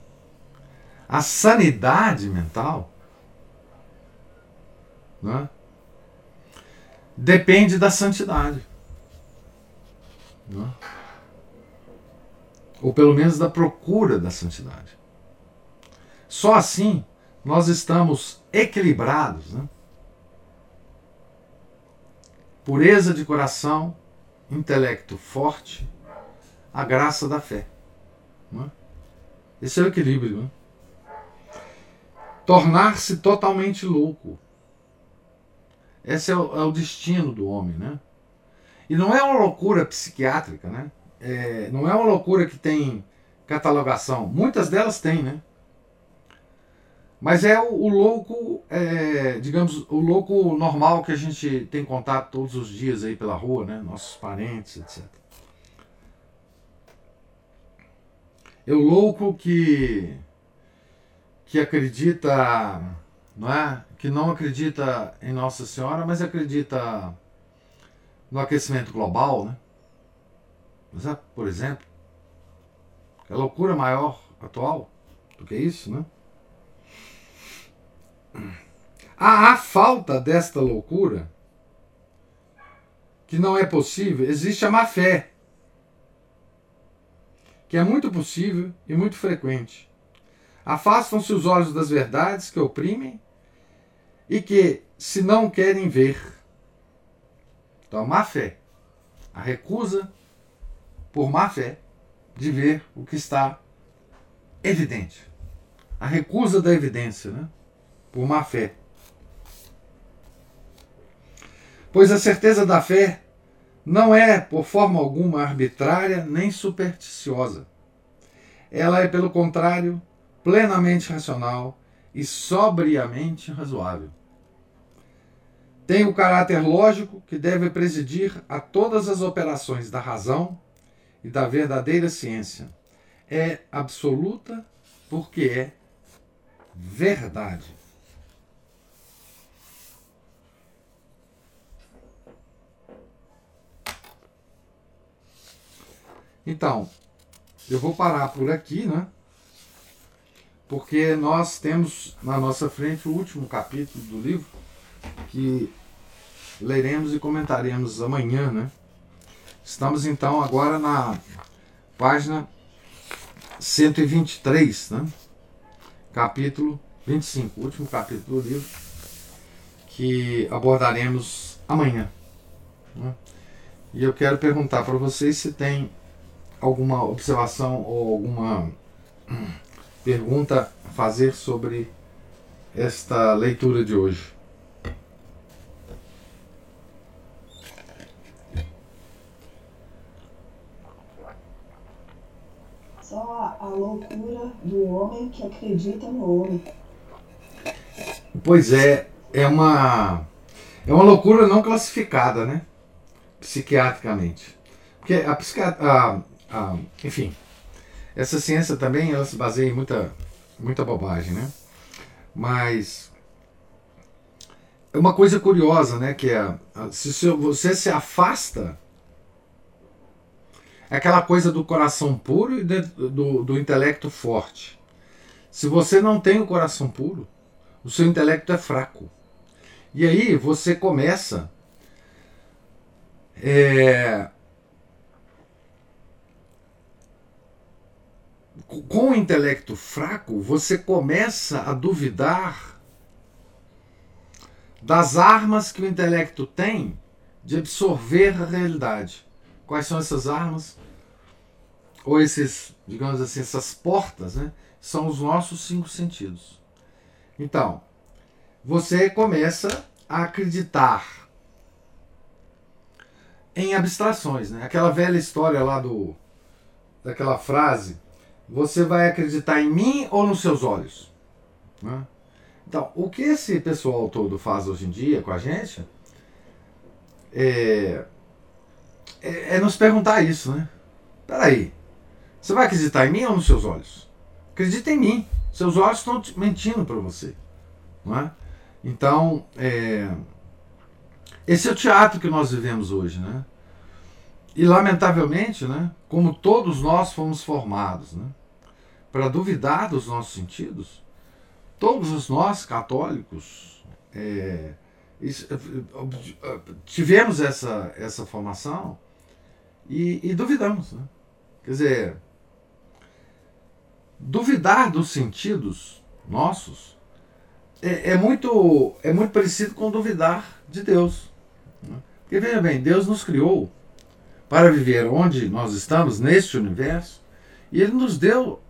a sanidade mental né, depende da santidade. Né? Ou pelo menos da procura da santidade. Só assim nós estamos equilibrados. Né? Pureza de coração, intelecto forte, a graça da fé. Né? Esse é o equilíbrio. Né? Tornar-se totalmente louco. Esse é o, é o, destino do homem. Né? E não é uma loucura psiquiátrica, né? É, não é uma loucura que tem catalogação. Muitas delas têm, né? Mas é o, o louco, é, digamos, o louco normal que a gente tem contato todos os dias aí pela rua, né? Nossos parentes, etc. É o louco que que acredita, não é? Que não acredita em Nossa Senhora, mas acredita no aquecimento global, né? É, por exemplo, é loucura maior atual do que isso, né? A, a falta desta loucura, que não é possível, existe a má fé, que é muito possível e muito frequente. Afastam-se os olhos das verdades que oprimem e que, se não querem ver, então a má fé, a recusa por má fé de ver o que está evidente. A recusa da evidência, né? por má fé. Pois a certeza da fé não é, por forma alguma, arbitrária nem supersticiosa. Ela é, pelo contrário, plenamente racional e sobriamente razoável. Tem o caráter lógico que deve presidir a todas as operações da razão e da verdadeira ciência. É absoluta porque é verdade. Então, eu vou parar por aqui, né? Porque nós temos na nossa frente o último capítulo do livro que leremos e comentaremos amanhã, né? Estamos então agora na página 123, né? capítulo 25, o último capítulo do livro, que abordaremos amanhã. Né? E eu quero perguntar para vocês se tem alguma observação ou alguma pergunta a fazer sobre esta leitura de hoje. Só a loucura do homem que acredita no homem. Pois é, é uma é uma loucura não classificada, né? Psiquiatricamente. Porque a, psiquiatra, enfim, essa ciência também ela se baseia em muita, muita bobagem, né? Mas é uma coisa curiosa, né? Que é se você se afasta é aquela coisa do coração puro e de, do, do intelecto forte. Se você não tem o coração puro, o seu intelecto é fraco. E aí você começa é, com o intelecto fraco, você começa a duvidar das armas que o intelecto tem de absorver a realidade. Quais são essas armas? Ou esses, digamos assim, essas portas, né? São os nossos cinco sentidos. Então, você começa a acreditar em abstrações, né? Aquela velha história lá do daquela frase você vai acreditar em mim ou nos seus olhos? Né? Então, o que esse pessoal todo faz hoje em dia com a gente é, é, é nos perguntar isso, né? Peraí, você vai acreditar em mim ou nos seus olhos? Acredita em mim. Seus olhos estão mentindo para você. Não é? Então, é, esse é o teatro que nós vivemos hoje, né? E lamentavelmente, né, como todos nós fomos formados, né, para duvidar dos nossos sentidos, todos nós católicos é, tivemos essa, essa formação e, e duvidamos. Né? Quer dizer, duvidar dos sentidos nossos é, é, muito, é muito parecido com duvidar de Deus. Né? Porque veja bem, Deus nos criou para viver onde nós estamos, neste universo, e Ele nos deu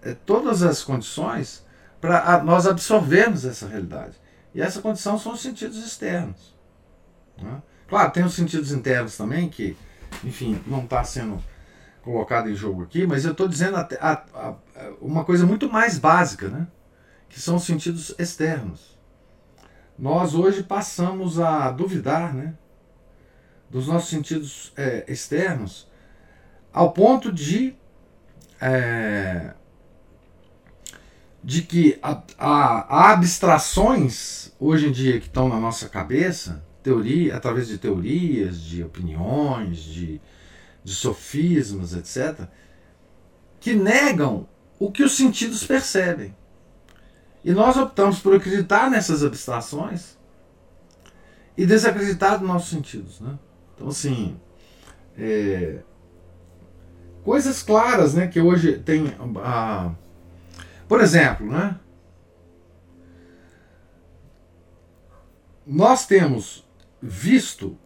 é, todas as condições para nós absorvermos essa realidade. E essa condição são os sentidos externos. Né? Claro, tem os sentidos internos também, que, enfim, não está sendo colocado em jogo aqui, mas eu estou dizendo a, a, a, uma coisa muito mais básica, né? que são os sentidos externos. Nós hoje passamos a duvidar né? Dos nossos sentidos é, externos, ao ponto de, é, de que há, abstrações hoje em dia que estão na nossa cabeça, teoria, através de teorias, de opiniões, de, de sofismas, etc., que negam o que os sentidos percebem. E nós optamos por acreditar nessas abstrações e desacreditar dos nossos sentidos. Né? Então, assim, é, coisas claras né, que hoje tem. Por exemplo, né, nós temos visto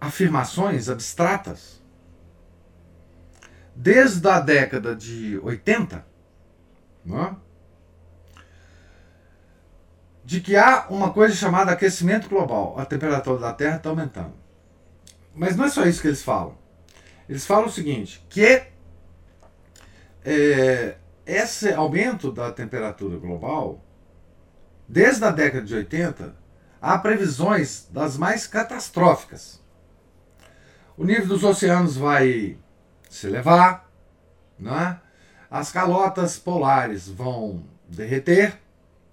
afirmações abstratas desde a década de 80. Né, de que há uma coisa chamada aquecimento global. A temperatura da Terra está aumentando. Mas não é só isso que eles falam. Eles falam o seguinte, que é, esse aumento da temperatura global, desde a década de 80, há previsões das mais catastróficas. O nível dos oceanos vai se elevar, né? as calotas polares vão derreter,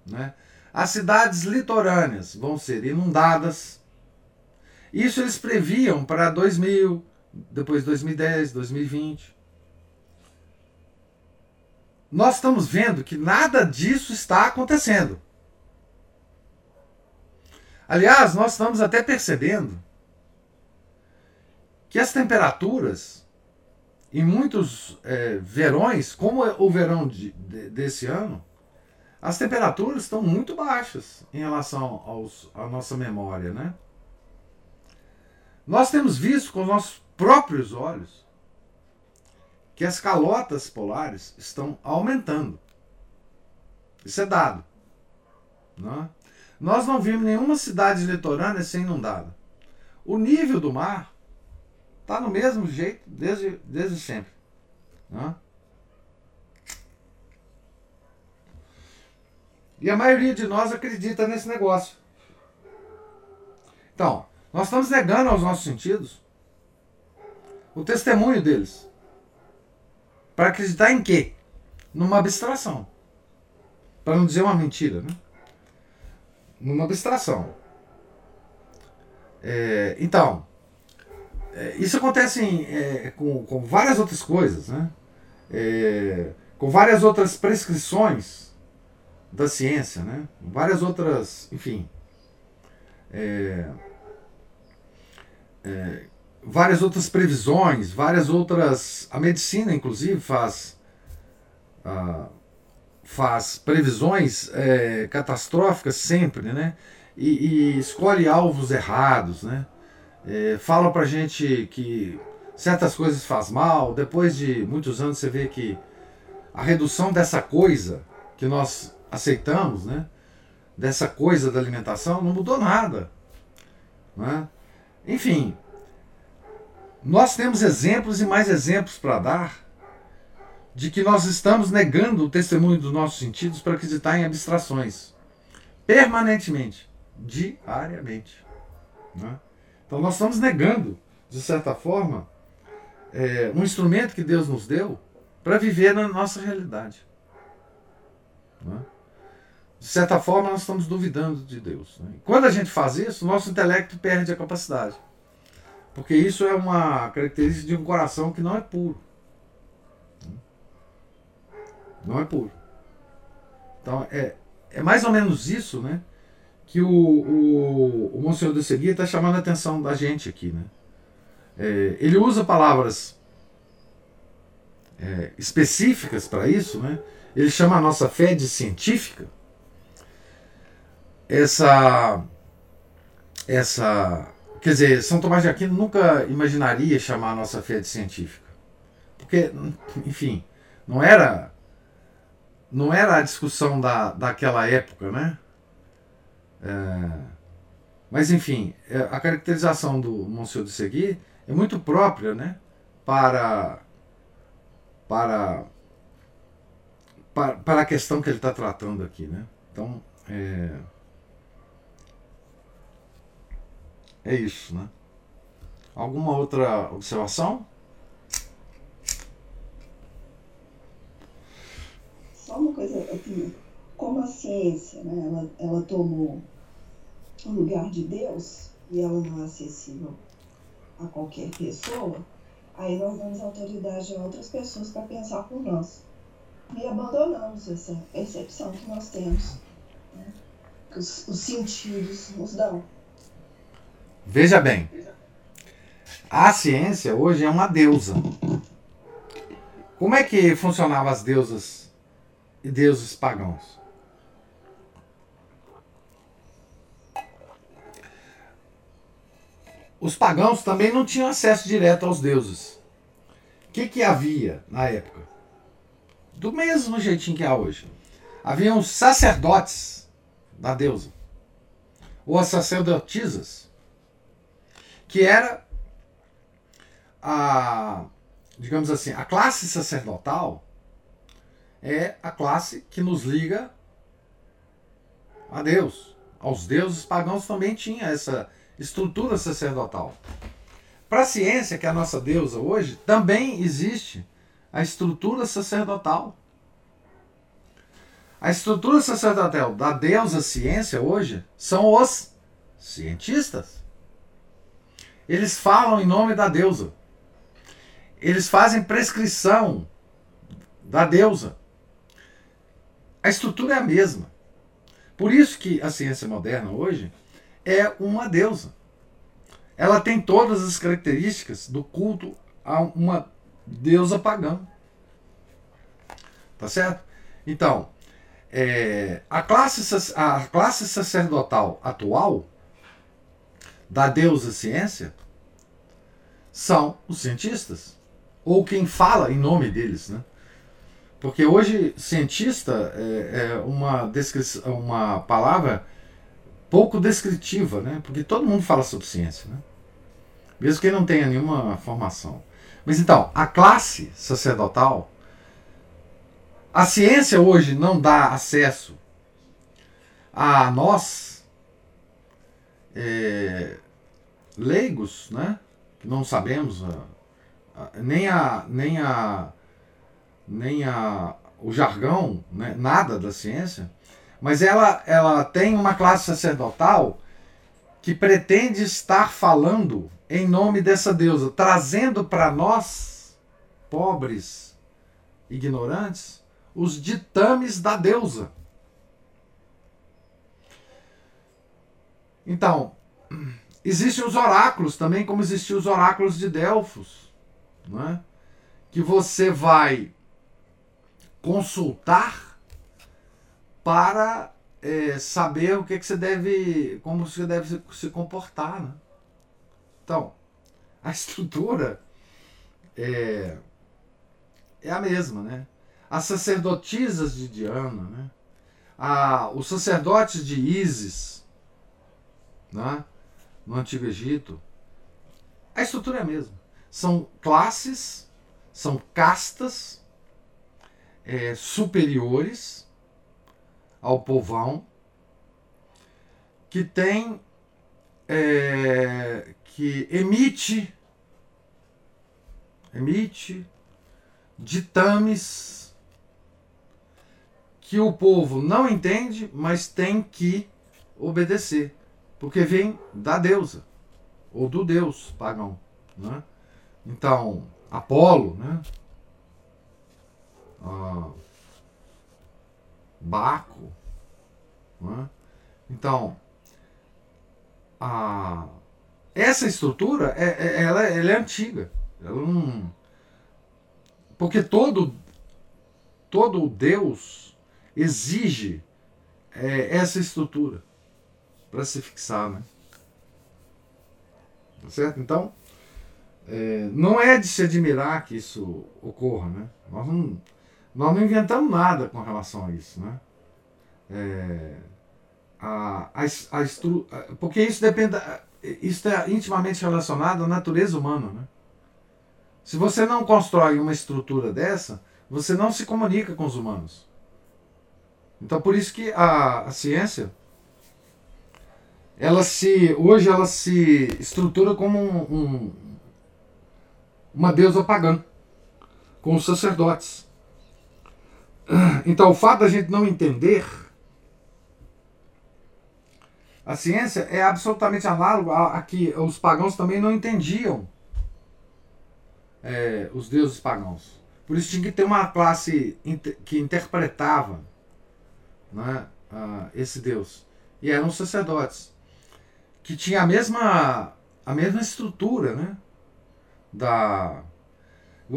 né? As cidades litorâneas vão ser inundadas. Isso eles previam para 2000, depois 2010, 2020. Nós estamos vendo que nada disso está acontecendo. Aliás, nós estamos até percebendo que as temperaturas em muitos é, verões, como é o verão de, de, desse ano, as temperaturas estão muito baixas em relação aos, à nossa memória, né? Nós temos visto com os nossos próprios olhos que as calotas polares estão aumentando. Isso é dado. Não é? Nós não vimos nenhuma cidade litorânea ser inundada. O nível do mar está no mesmo jeito desde, desde sempre. Não é? E a maioria de nós acredita nesse negócio. Então, nós estamos negando aos nossos sentidos o testemunho deles. Para acreditar em quê? Numa abstração. Para não dizer uma mentira, né? Numa abstração. É, então, é, isso acontece em, é, com, com várias outras coisas, né? É, com várias outras prescrições da ciência, né? Várias outras, enfim, é, várias outras previsões, várias outras, a medicina inclusive faz ah, faz previsões é, catastróficas sempre, né? E, e, escolhe alvos errados, né? É, fala pra gente que certas coisas faz mal, depois de muitos anos você vê que a redução dessa coisa que nós aceitamos, né? Dessa coisa da alimentação, não mudou nada. Né? Enfim, nós temos exemplos e mais exemplos para dar de que nós estamos negando o testemunho dos nossos sentidos para acreditar em abstrações. Permanentemente, diariamente. Né? Então nós estamos negando, de certa forma, é, um instrumento que Deus nos deu para viver na nossa realidade. Né? De certa forma, nós estamos duvidando de Deus. Né? Quando a gente faz isso, nosso intelecto perde a capacidade. Porque isso é uma característica de um coração que não é puro. Não é puro. Então, é, é mais ou menos isso né, que o, o, o Monsenhor de Seguia está chamando a atenção da gente aqui. Né? É, ele usa palavras é, específicas para isso. Né? Ele chama a nossa fé de científica essa essa quer dizer São Tomás de Aquino nunca imaginaria chamar a nossa fé de científica. Porque enfim não era não era a discussão da, daquela época né? É, mas enfim é, a caracterização do Monsenhor de Segui é muito própria né? Para para para, para a questão que ele está tratando aqui né? Então é, É isso, né? Alguma outra observação? Só uma coisa, assim, ciência, né, ela, ela tomou o lugar de Deus e ela não é acessível a qualquer pessoa, aí nós damos autoridade a outras pessoas para pensar por nós. E abandonamos essa percepção que nós temos, né, que os, os sentidos nos dão. Veja bem, a ciência hoje é uma deusa. Como é que funcionavam as deusas e deuses pagãos? Os pagãos também não tinham acesso direto aos deuses. O que, que havia na época? Do mesmo jeitinho que há hoje. Haviam sacerdotes da deusa, ou as sacerdotisas, que era a, digamos assim, a classe sacerdotal é a classe que nos liga a Deus. Aos deuses pagãos também tinha essa estrutura sacerdotal. Para a ciência, que é a nossa deusa hoje, também existe a estrutura sacerdotal. A estrutura sacerdotal da deusa ciência hoje são os cientistas. Eles falam em nome da deusa. Eles fazem prescrição da deusa. A estrutura é a mesma. Por isso que a ciência moderna hoje é uma deusa. Ela tem todas as características do culto a uma deusa pagã. Tá certo? Então, é, a, classe, a classe sacerdotal atual da deusa ciência são os cientistas, ou quem fala em nome deles, né? Porque hoje cientista é, é uma, descrição, uma palavra pouco descritiva, né? Porque todo mundo fala sobre ciência, né? Mesmo que não tenha nenhuma formação. Mas então, a classe sacerdotal, a ciência hoje não dá acesso a nós, é, leigos, né? Que não sabemos a, a, nem a nem a nem a o jargão, né? nada da ciência mas ela, ela tem uma classe sacerdotal que pretende estar falando em nome dessa deusa, trazendo para nós, pobres, ignorantes, os ditames da deusa. Então, existem os oráculos também, como existiam os oráculos de Delfos, né? que você vai consultar para é, saber o que, que você deve, como você deve se, comportar. Né? Então, a estrutura é, é a mesma, né? As sacerdotisas de Diana, né? A, os sacerdotes de Ísis, né? no Antigo Egito, a estrutura é a mesma. São classes, são castas é, superiores ao povão, que tem, é, que emite, emite ditames que o povo não entende, mas tem que obedecer, porque vem da deusa ou do deus pagão, né? Então, Apolo, né? Ah, Baco. É? Então, a, essa estrutura é, é, ela, ela, é antiga. Ela não, porque todo, todo Deus exige é, essa estrutura para se fixar. Né? Tá certo? Então, é, não é de se admirar que isso ocorra. Né? Nós não nós não inventamos nada com relação a isso, né? É, a, a, a estru, porque isso depende, isso é intimamente relacionado à natureza humana, né? Se você não constrói uma estrutura dessa, você não se comunica com os humanos. Então por isso que a, a ciência ela se hoje ela se estrutura como um, um, uma deusa pagã com os sacerdotes então, o fato da gente não entender A ciência é absolutamente análoga a, a que os pagãos também não entendiam é, os deuses pagãos. Por isso tinha que ter uma classe que interpretava né, esse Deus. E eram os sacerdotes. Que tinha a mesma, a mesma estrutura, né? Da,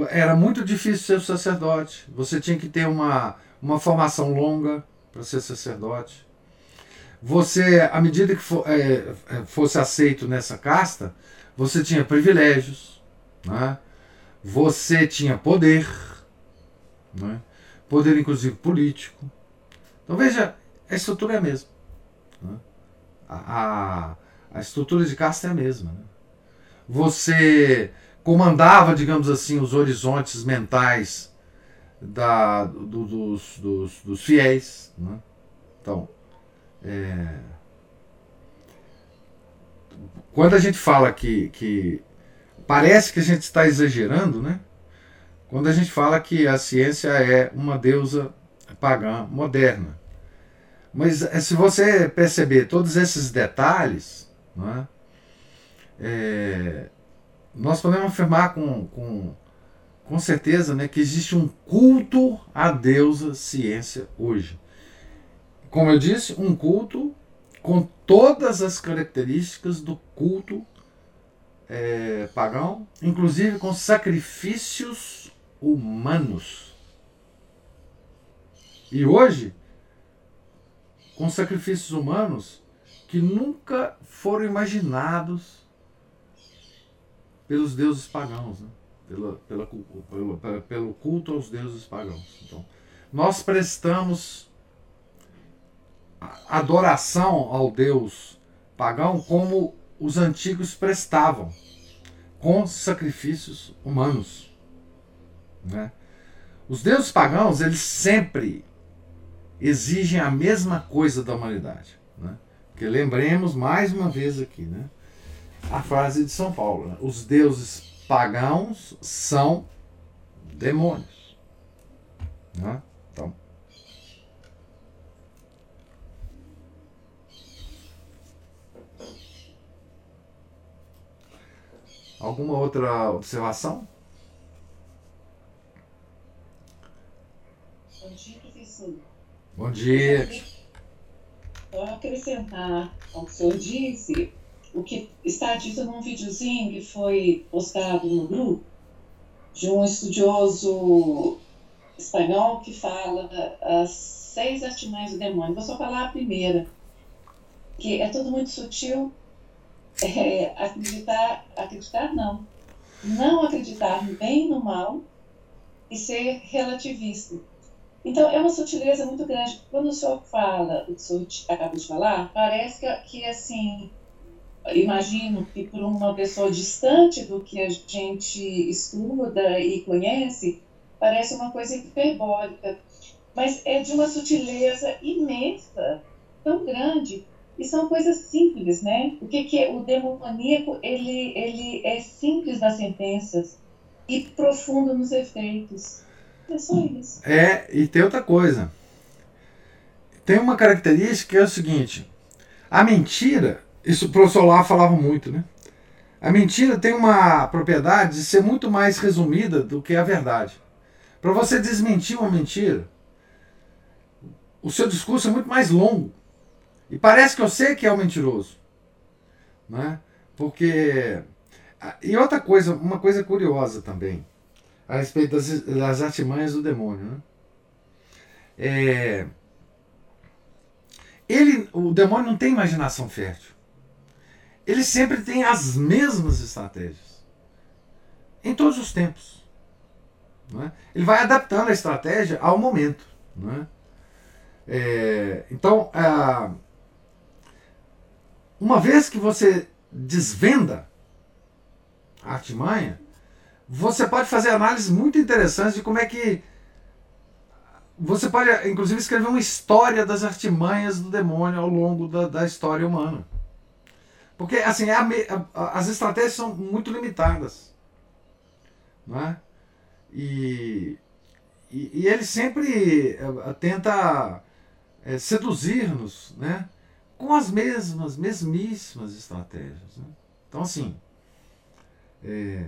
era muito difícil ser sacerdote. Você tinha que ter uma, uma formação longa para ser sacerdote. Você, à medida que for, é, é, fosse aceito nessa casta, você tinha privilégios, né? você tinha poder, né? poder inclusive político. Então veja, a estrutura é a mesma. Né? A, a, a, estrutura de casta é a mesma. Né? Você comandava, digamos assim, os horizontes mentais da, do, dos, dos, dos, fiéis. Né? Então, é, quando a gente fala que, que parece que a gente está exagerando, né? Quando a gente fala que a ciência é uma deusa pagã moderna. Mas eh, se você perceber todos esses detalhes, é? É, nós podemos afirmar com, com, com certeza né, que existe um culto à deusa ciência hoje. Como eu disse, um culto com todas as características do culto é, pagão, inclusive com sacrifícios humanos. E hoje, com sacrifícios humanos que nunca foram imaginados pelos deuses pagãos, né? pela, pela, pelo, pelo culto aos deuses pagãos. Então, nós prestamos adoração ao Deus pagão como os antigos prestavam, com sacrifícios humanos. Né? Os deuses pagãos, eles sempre exigem a mesma coisa da humanidade. Né? Porque lembremos mais uma vez aqui né? a frase de São Paulo: né? os deuses pagãos são demônios. Né? Então. Alguma outra observação? Bom dia. Bom dia. Para acrescentar ao que o senhor disse, o que está dito num videozinho que foi postado no grupo de um estudioso espanhol que fala as seis artimanhas do demônio. Vou só falar a primeira, que é tudo muito sutil. É, acreditar, acreditar não. Não acreditar bem no mal e ser relativista. Então, é uma sutileza muito grande. Quando o senhor fala, o senhor acabou de falar, parece que, que assim, imagino que para uma pessoa distante do que a gente estuda e conhece, parece uma coisa hiperbólica. Mas é de uma sutileza imensa, tão grande, e são coisas simples, né? O que, que é o demoníaco? Ele, ele é simples nas sentenças e profundo nos efeitos. É só isso. É, e tem outra coisa. Tem uma característica que é o seguinte: a mentira, isso o professor Lá falava muito, né? A mentira tem uma propriedade de ser muito mais resumida do que a verdade. Para você desmentir uma mentira, o seu discurso é muito mais longo. E parece que eu sei que é o mentiroso. Né? Porque. E outra coisa, uma coisa curiosa também a respeito das, das artimanhas do demônio. Né? É, ele, o demônio não tem imaginação fértil. Ele sempre tem as mesmas estratégias. Em todos os tempos. É? Ele vai adaptando a estratégia ao momento. É? É, então, uma vez que você desvenda a artimanha, você pode fazer análises muito interessantes de como é que. Você pode, inclusive, escrever uma história das artimanhas do demônio ao longo da, da história humana. Porque, assim, é as estratégias são muito limitadas. Não é? E, e, e ele sempre eh, tenta é, seduzir-nos né? com as mesmas, mesmíssimas estratégias. Né? Então, assim, é,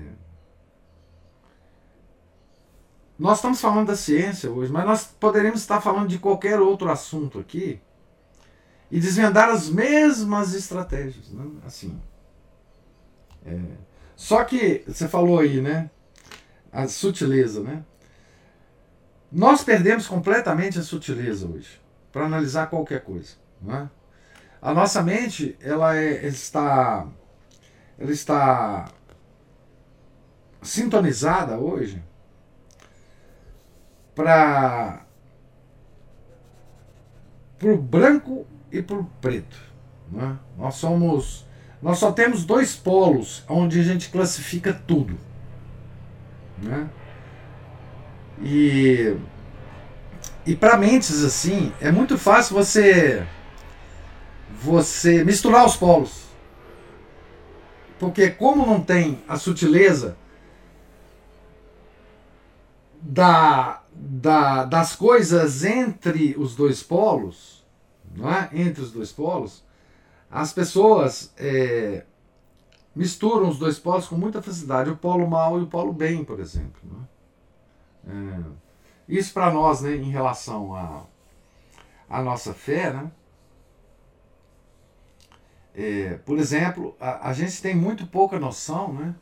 nós estamos falando da ciência hoje, mas nós poderíamos estar falando de qualquer outro assunto aqui e desvendar as mesmas estratégias. Né? Assim. É, só que você falou aí, né? A sutileza, né? Nós perdemos completamente a sutileza hoje para analisar qualquer coisa. Né? A nossa mente, ela é, está, ela está sintonizada hoje para o branco e para o preto. Né? Nós somos, nós só temos dois polos onde a gente classifica tudo. Né? E, e para mentes assim, é muito fácil você você misturar os polos. Porque como não tem a sutileza da, da, das coisas entre os dois polos, não é? entre os dois polos, as pessoas é, misturam os dois polos com muita facilidade, o polo mal e o polo bem, por exemplo. É? isso para nós, né, em relação à a, a nossa fé, né? É, por exemplo, a, a, gente tem muito pouca noção né,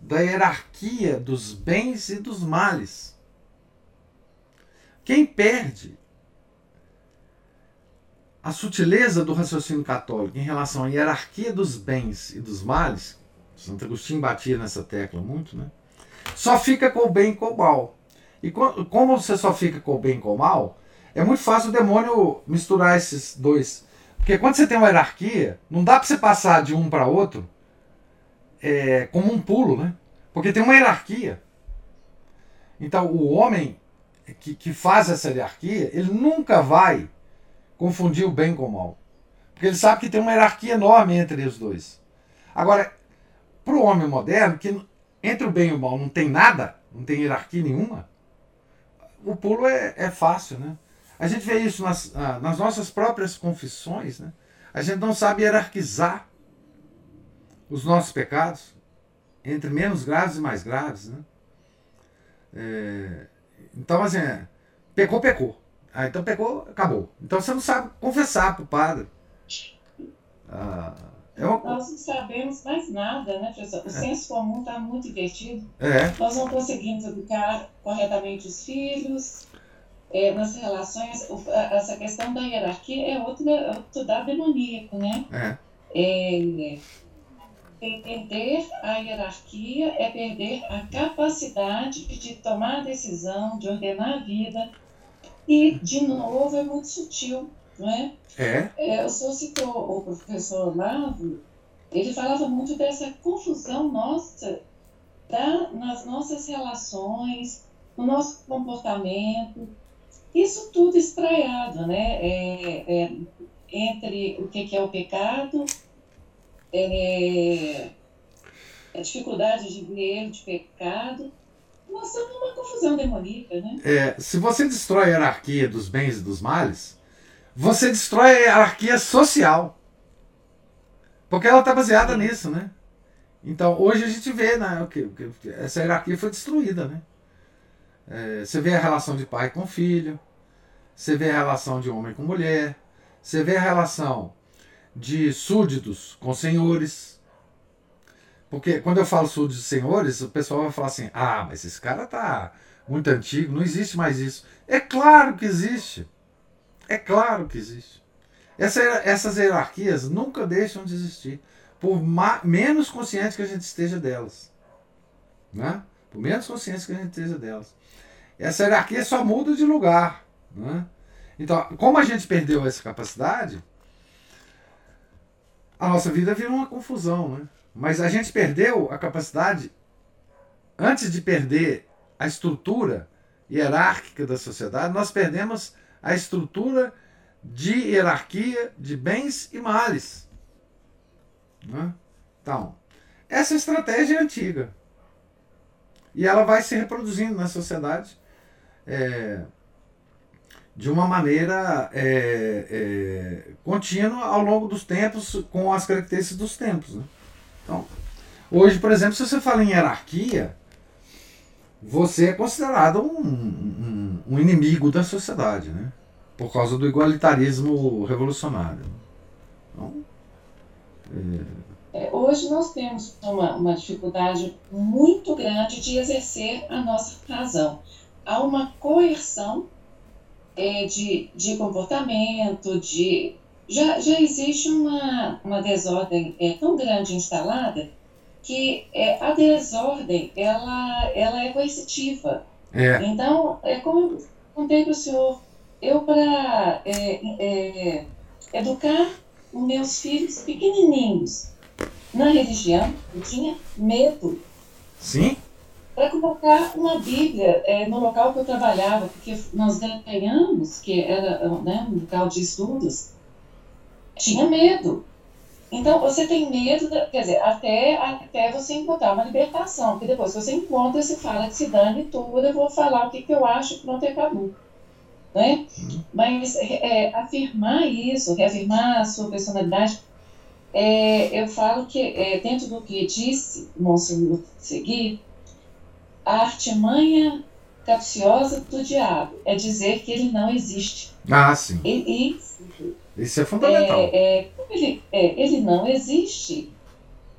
da hierarquia dos bens e dos males. Quem perde a sutileza do raciocínio católico em relação à hierarquia dos bens e dos males, Santo Agostinho batia nessa tecla muito, né? Só fica com o bem e com o mal. E como você só fica com o bem e com o mal, é muito fácil o demônio misturar esses dois. Porque quando você tem uma hierarquia, não dá para você passar de um para outro é, como um pulo, né? Porque tem uma hierarquia. Então o homem que, que faz essa hierarquia, ele nunca vai confundir o bem com o mal. Porque ele sabe que tem uma hierarquia enorme entre os dois. Agora, para o homem moderno, que entre o bem e o mal não tem nada, não tem hierarquia nenhuma, o pulo é, é fácil, né? A gente vê isso nas, ah, nas nossas próprias confissões, né? A gente não sabe hierarquizar os nossos pecados entre menos graves e mais graves, né? É, então, assim, é, pecou, pecou. Ah, então pecou, acabou. Então você não sabe confessar para o padre. Ah, é uma... Nós não sabemos mais nada, né, professor? O é. senso comum está muito invertido. É. Nós não conseguimos educar corretamente os filhos, é, nas relações. Essa questão da hierarquia é outro, outro dado demoníaco, né? É. é Perder a hierarquia é perder a capacidade de tomar decisão, de ordenar a vida. E, de novo, é muito sutil, não é? É. é o senhor citou o professor Olavo, ele falava muito dessa confusão nossa da, nas nossas relações, no nosso comportamento. Isso tudo espraiado, né? É, é, entre o que é o pecado é, a dificuldade de ver de pecado. Nós estamos numa confusão demoníaca, né? É, se você destrói a hierarquia dos bens e dos males, você destrói a hierarquia social. Porque ela está baseada nisso, né? Então, hoje a gente vê né, que, que essa hierarquia foi destruída, né? É, você vê a relação de pai com filho, você vê a relação de homem com mulher, você vê a relação de súditos com senhores. Porque quando eu falo súditos e senhores, o pessoal vai falar assim: ah, mas esse cara tá muito antigo, não existe mais isso. É claro que existe. É claro que existe. Essa, essas hierarquias nunca deixam de existir, por menos consciente que a gente esteja delas. Né? Por menos consciente que a gente esteja delas. Essa hierarquia só muda de lugar. Né? Então, como a gente perdeu essa capacidade, a nossa vida vira uma confusão, né? Mas a gente perdeu a capacidade, antes de perder a estrutura hierárquica da sociedade, nós perdemos a estrutura de hierarquia de bens e males. Né? Então, essa estratégia é antiga. E ela vai se reproduzindo na sociedade. É... de uma maneira é, é, contínua ao longo dos tempos, com as características dos tempos. Né? Então, hoje, por exemplo, se você fala em hierarquia, você é considerado um, um, um inimigo da sociedade, né? por causa do igualitarismo revolucionário. Então, é... Hoje nós temos uma, uma dificuldade muito grande de exercer a nossa razão. Há uma coerção é, de, de comportamento, de já, já existe uma, uma desordem é, tão grande instalada que é, a desordem ela, ela é coercitiva. É. Então, é como eu contei para o senhor, eu para é, é, educar os meus filhos pequenininhos na religião, eu tinha medo. Sim? Para colocar uma Bíblia é, no local que eu trabalhava, porque nós ganhamos, que era né, um local de estudos, tinha medo. Então, você tem medo, da, quer dizer, até, até você encontrar uma libertação, porque depois que você encontra, você fala que se dane tudo, eu vou falar o que, que eu acho, pronto, acabou. Né? Mas é, afirmar isso, reafirmar a sua personalidade, é, eu falo que, é, dentro do que disse Monsenhor Seguir, a artimanha capciosa do diabo é dizer que ele não existe. Ah, sim. E, e isso é fundamental. É, é, ele, é, ele não existe.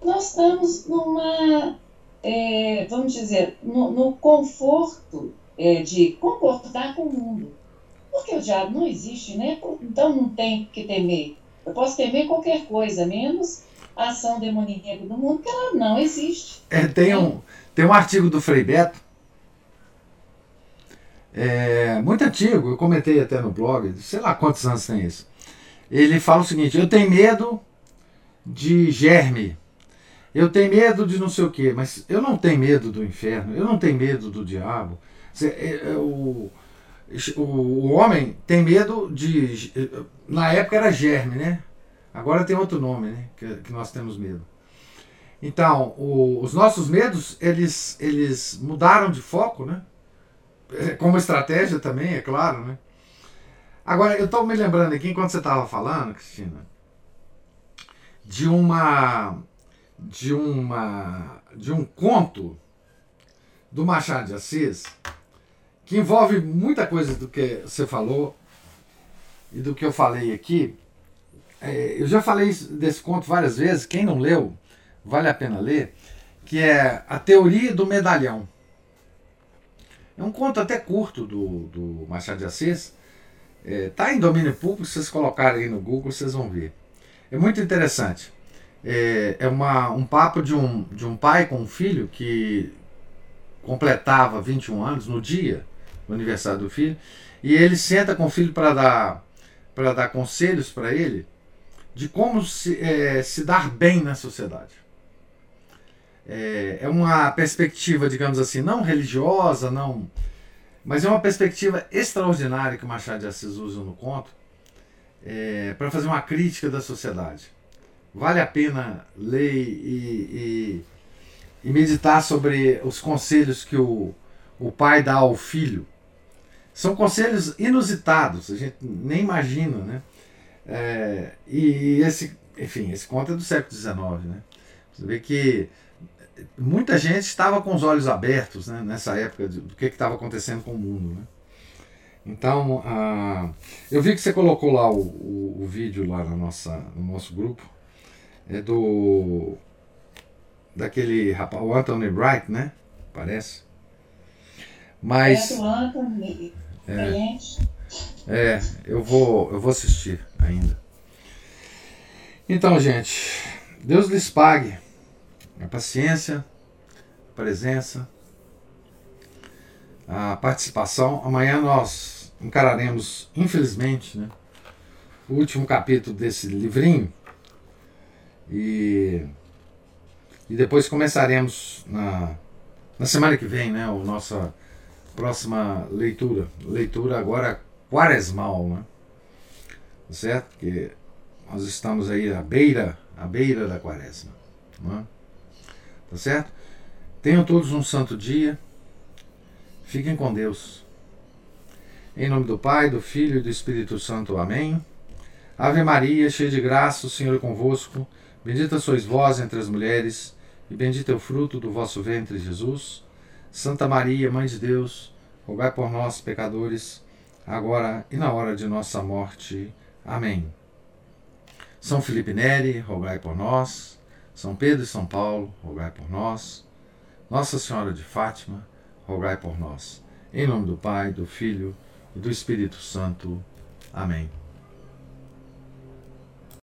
Nós estamos numa, é, vamos dizer, no, no conforto é, de concordar com o mundo. Porque o diabo não existe, né? Então não tem que temer. Eu posso temer qualquer coisa, menos a ação demoníaca do mundo, que ela não existe. É, tem, um, tem um artigo do Frei Beto, é, muito antigo, eu comentei até no blog, sei lá quantos anos tem isso ele fala o seguinte: eu tenho medo de germe, eu tenho medo de não sei o que, mas eu não tenho medo do inferno, eu não tenho medo do diabo. É, é, o, o homem tem medo de. Na época era germe, né? Agora tem outro nome, né? Que, que nós temos medo. Então, o, os nossos medos, eles, eles mudaram de foco, né? É, como estratégia também, é claro, né? Agora, eu estou me lembrando aqui, enquanto você estava falando, Cristina, de uma. de uma. de um conto do Machado de Assis que envolve muita coisa do que você falou e do que eu falei aqui. É, eu já falei desse conto várias vezes, quem não leu, vale a pena ler, que é A Teoria do Medalhão. É um conto até curto do, do Machado de Assis, Está é, em domínio público, se vocês colocarem aí no Google, vocês vão ver. É muito interessante. É, é uma, um papo de um, de um pai com um filho que completava 21 anos no dia do aniversário do filho, e ele senta com o filho para dar, para dar conselhos para ele de como se, é, se dar bem na sociedade. É, é uma perspectiva, digamos assim, não religiosa, não mas é uma perspectiva extraordinária que o Machado de Assis usa no conto é, para fazer uma crítica da sociedade. Vale a pena ler e, e, e, meditar sobre os conselhos que o, o pai dá ao filho. São conselhos inusitados, a gente nem imagina, né? É, e esse, enfim, esse conto é do século XIX, né? Você vê que muita gente estava com os olhos abertos né, nessa época do que estava acontecendo com o mundo. Né? Então, eu vi que você colocou lá o, o, o, vídeo lá na nossa, no nosso grupo, é do daquele rapaz, o Anthony Wright, né? Parece. Mas é do Anthony. É, é, eu vou, eu vou assistir ainda. Então, gente, Deus lhes pague a paciência, a presença, a participação. Amanhã nós encararemos, infelizmente, né, o último capítulo desse livrinho e, e depois começaremos na, na semana que vem, né, a nossa próxima leitura. Leitura agora quaresmal, né? Tá certo? Porque nós estamos aí à beira, à beira da quaresma. Né? Tá certo? Tenham todos um santo dia. Fiquem com Deus. Em nome do Pai, do Filho e do Espírito Santo. Amém. Ave Maria, cheia de graça, o Senhor é convosco. Bendita sois vós entre as mulheres, e bendito é o fruto do vosso ventre, Jesus. Santa Maria, Mãe de Deus, rogai por nós, pecadores, agora e na hora de nossa morte. Amém. São Felipe Neri, rogai por nós. São Pedro e São Paulo, rogai por nós. Nossa Senhora de Fátima, rogai por nós. Em nome do Pai, do Filho e do Espírito Santo. Amém.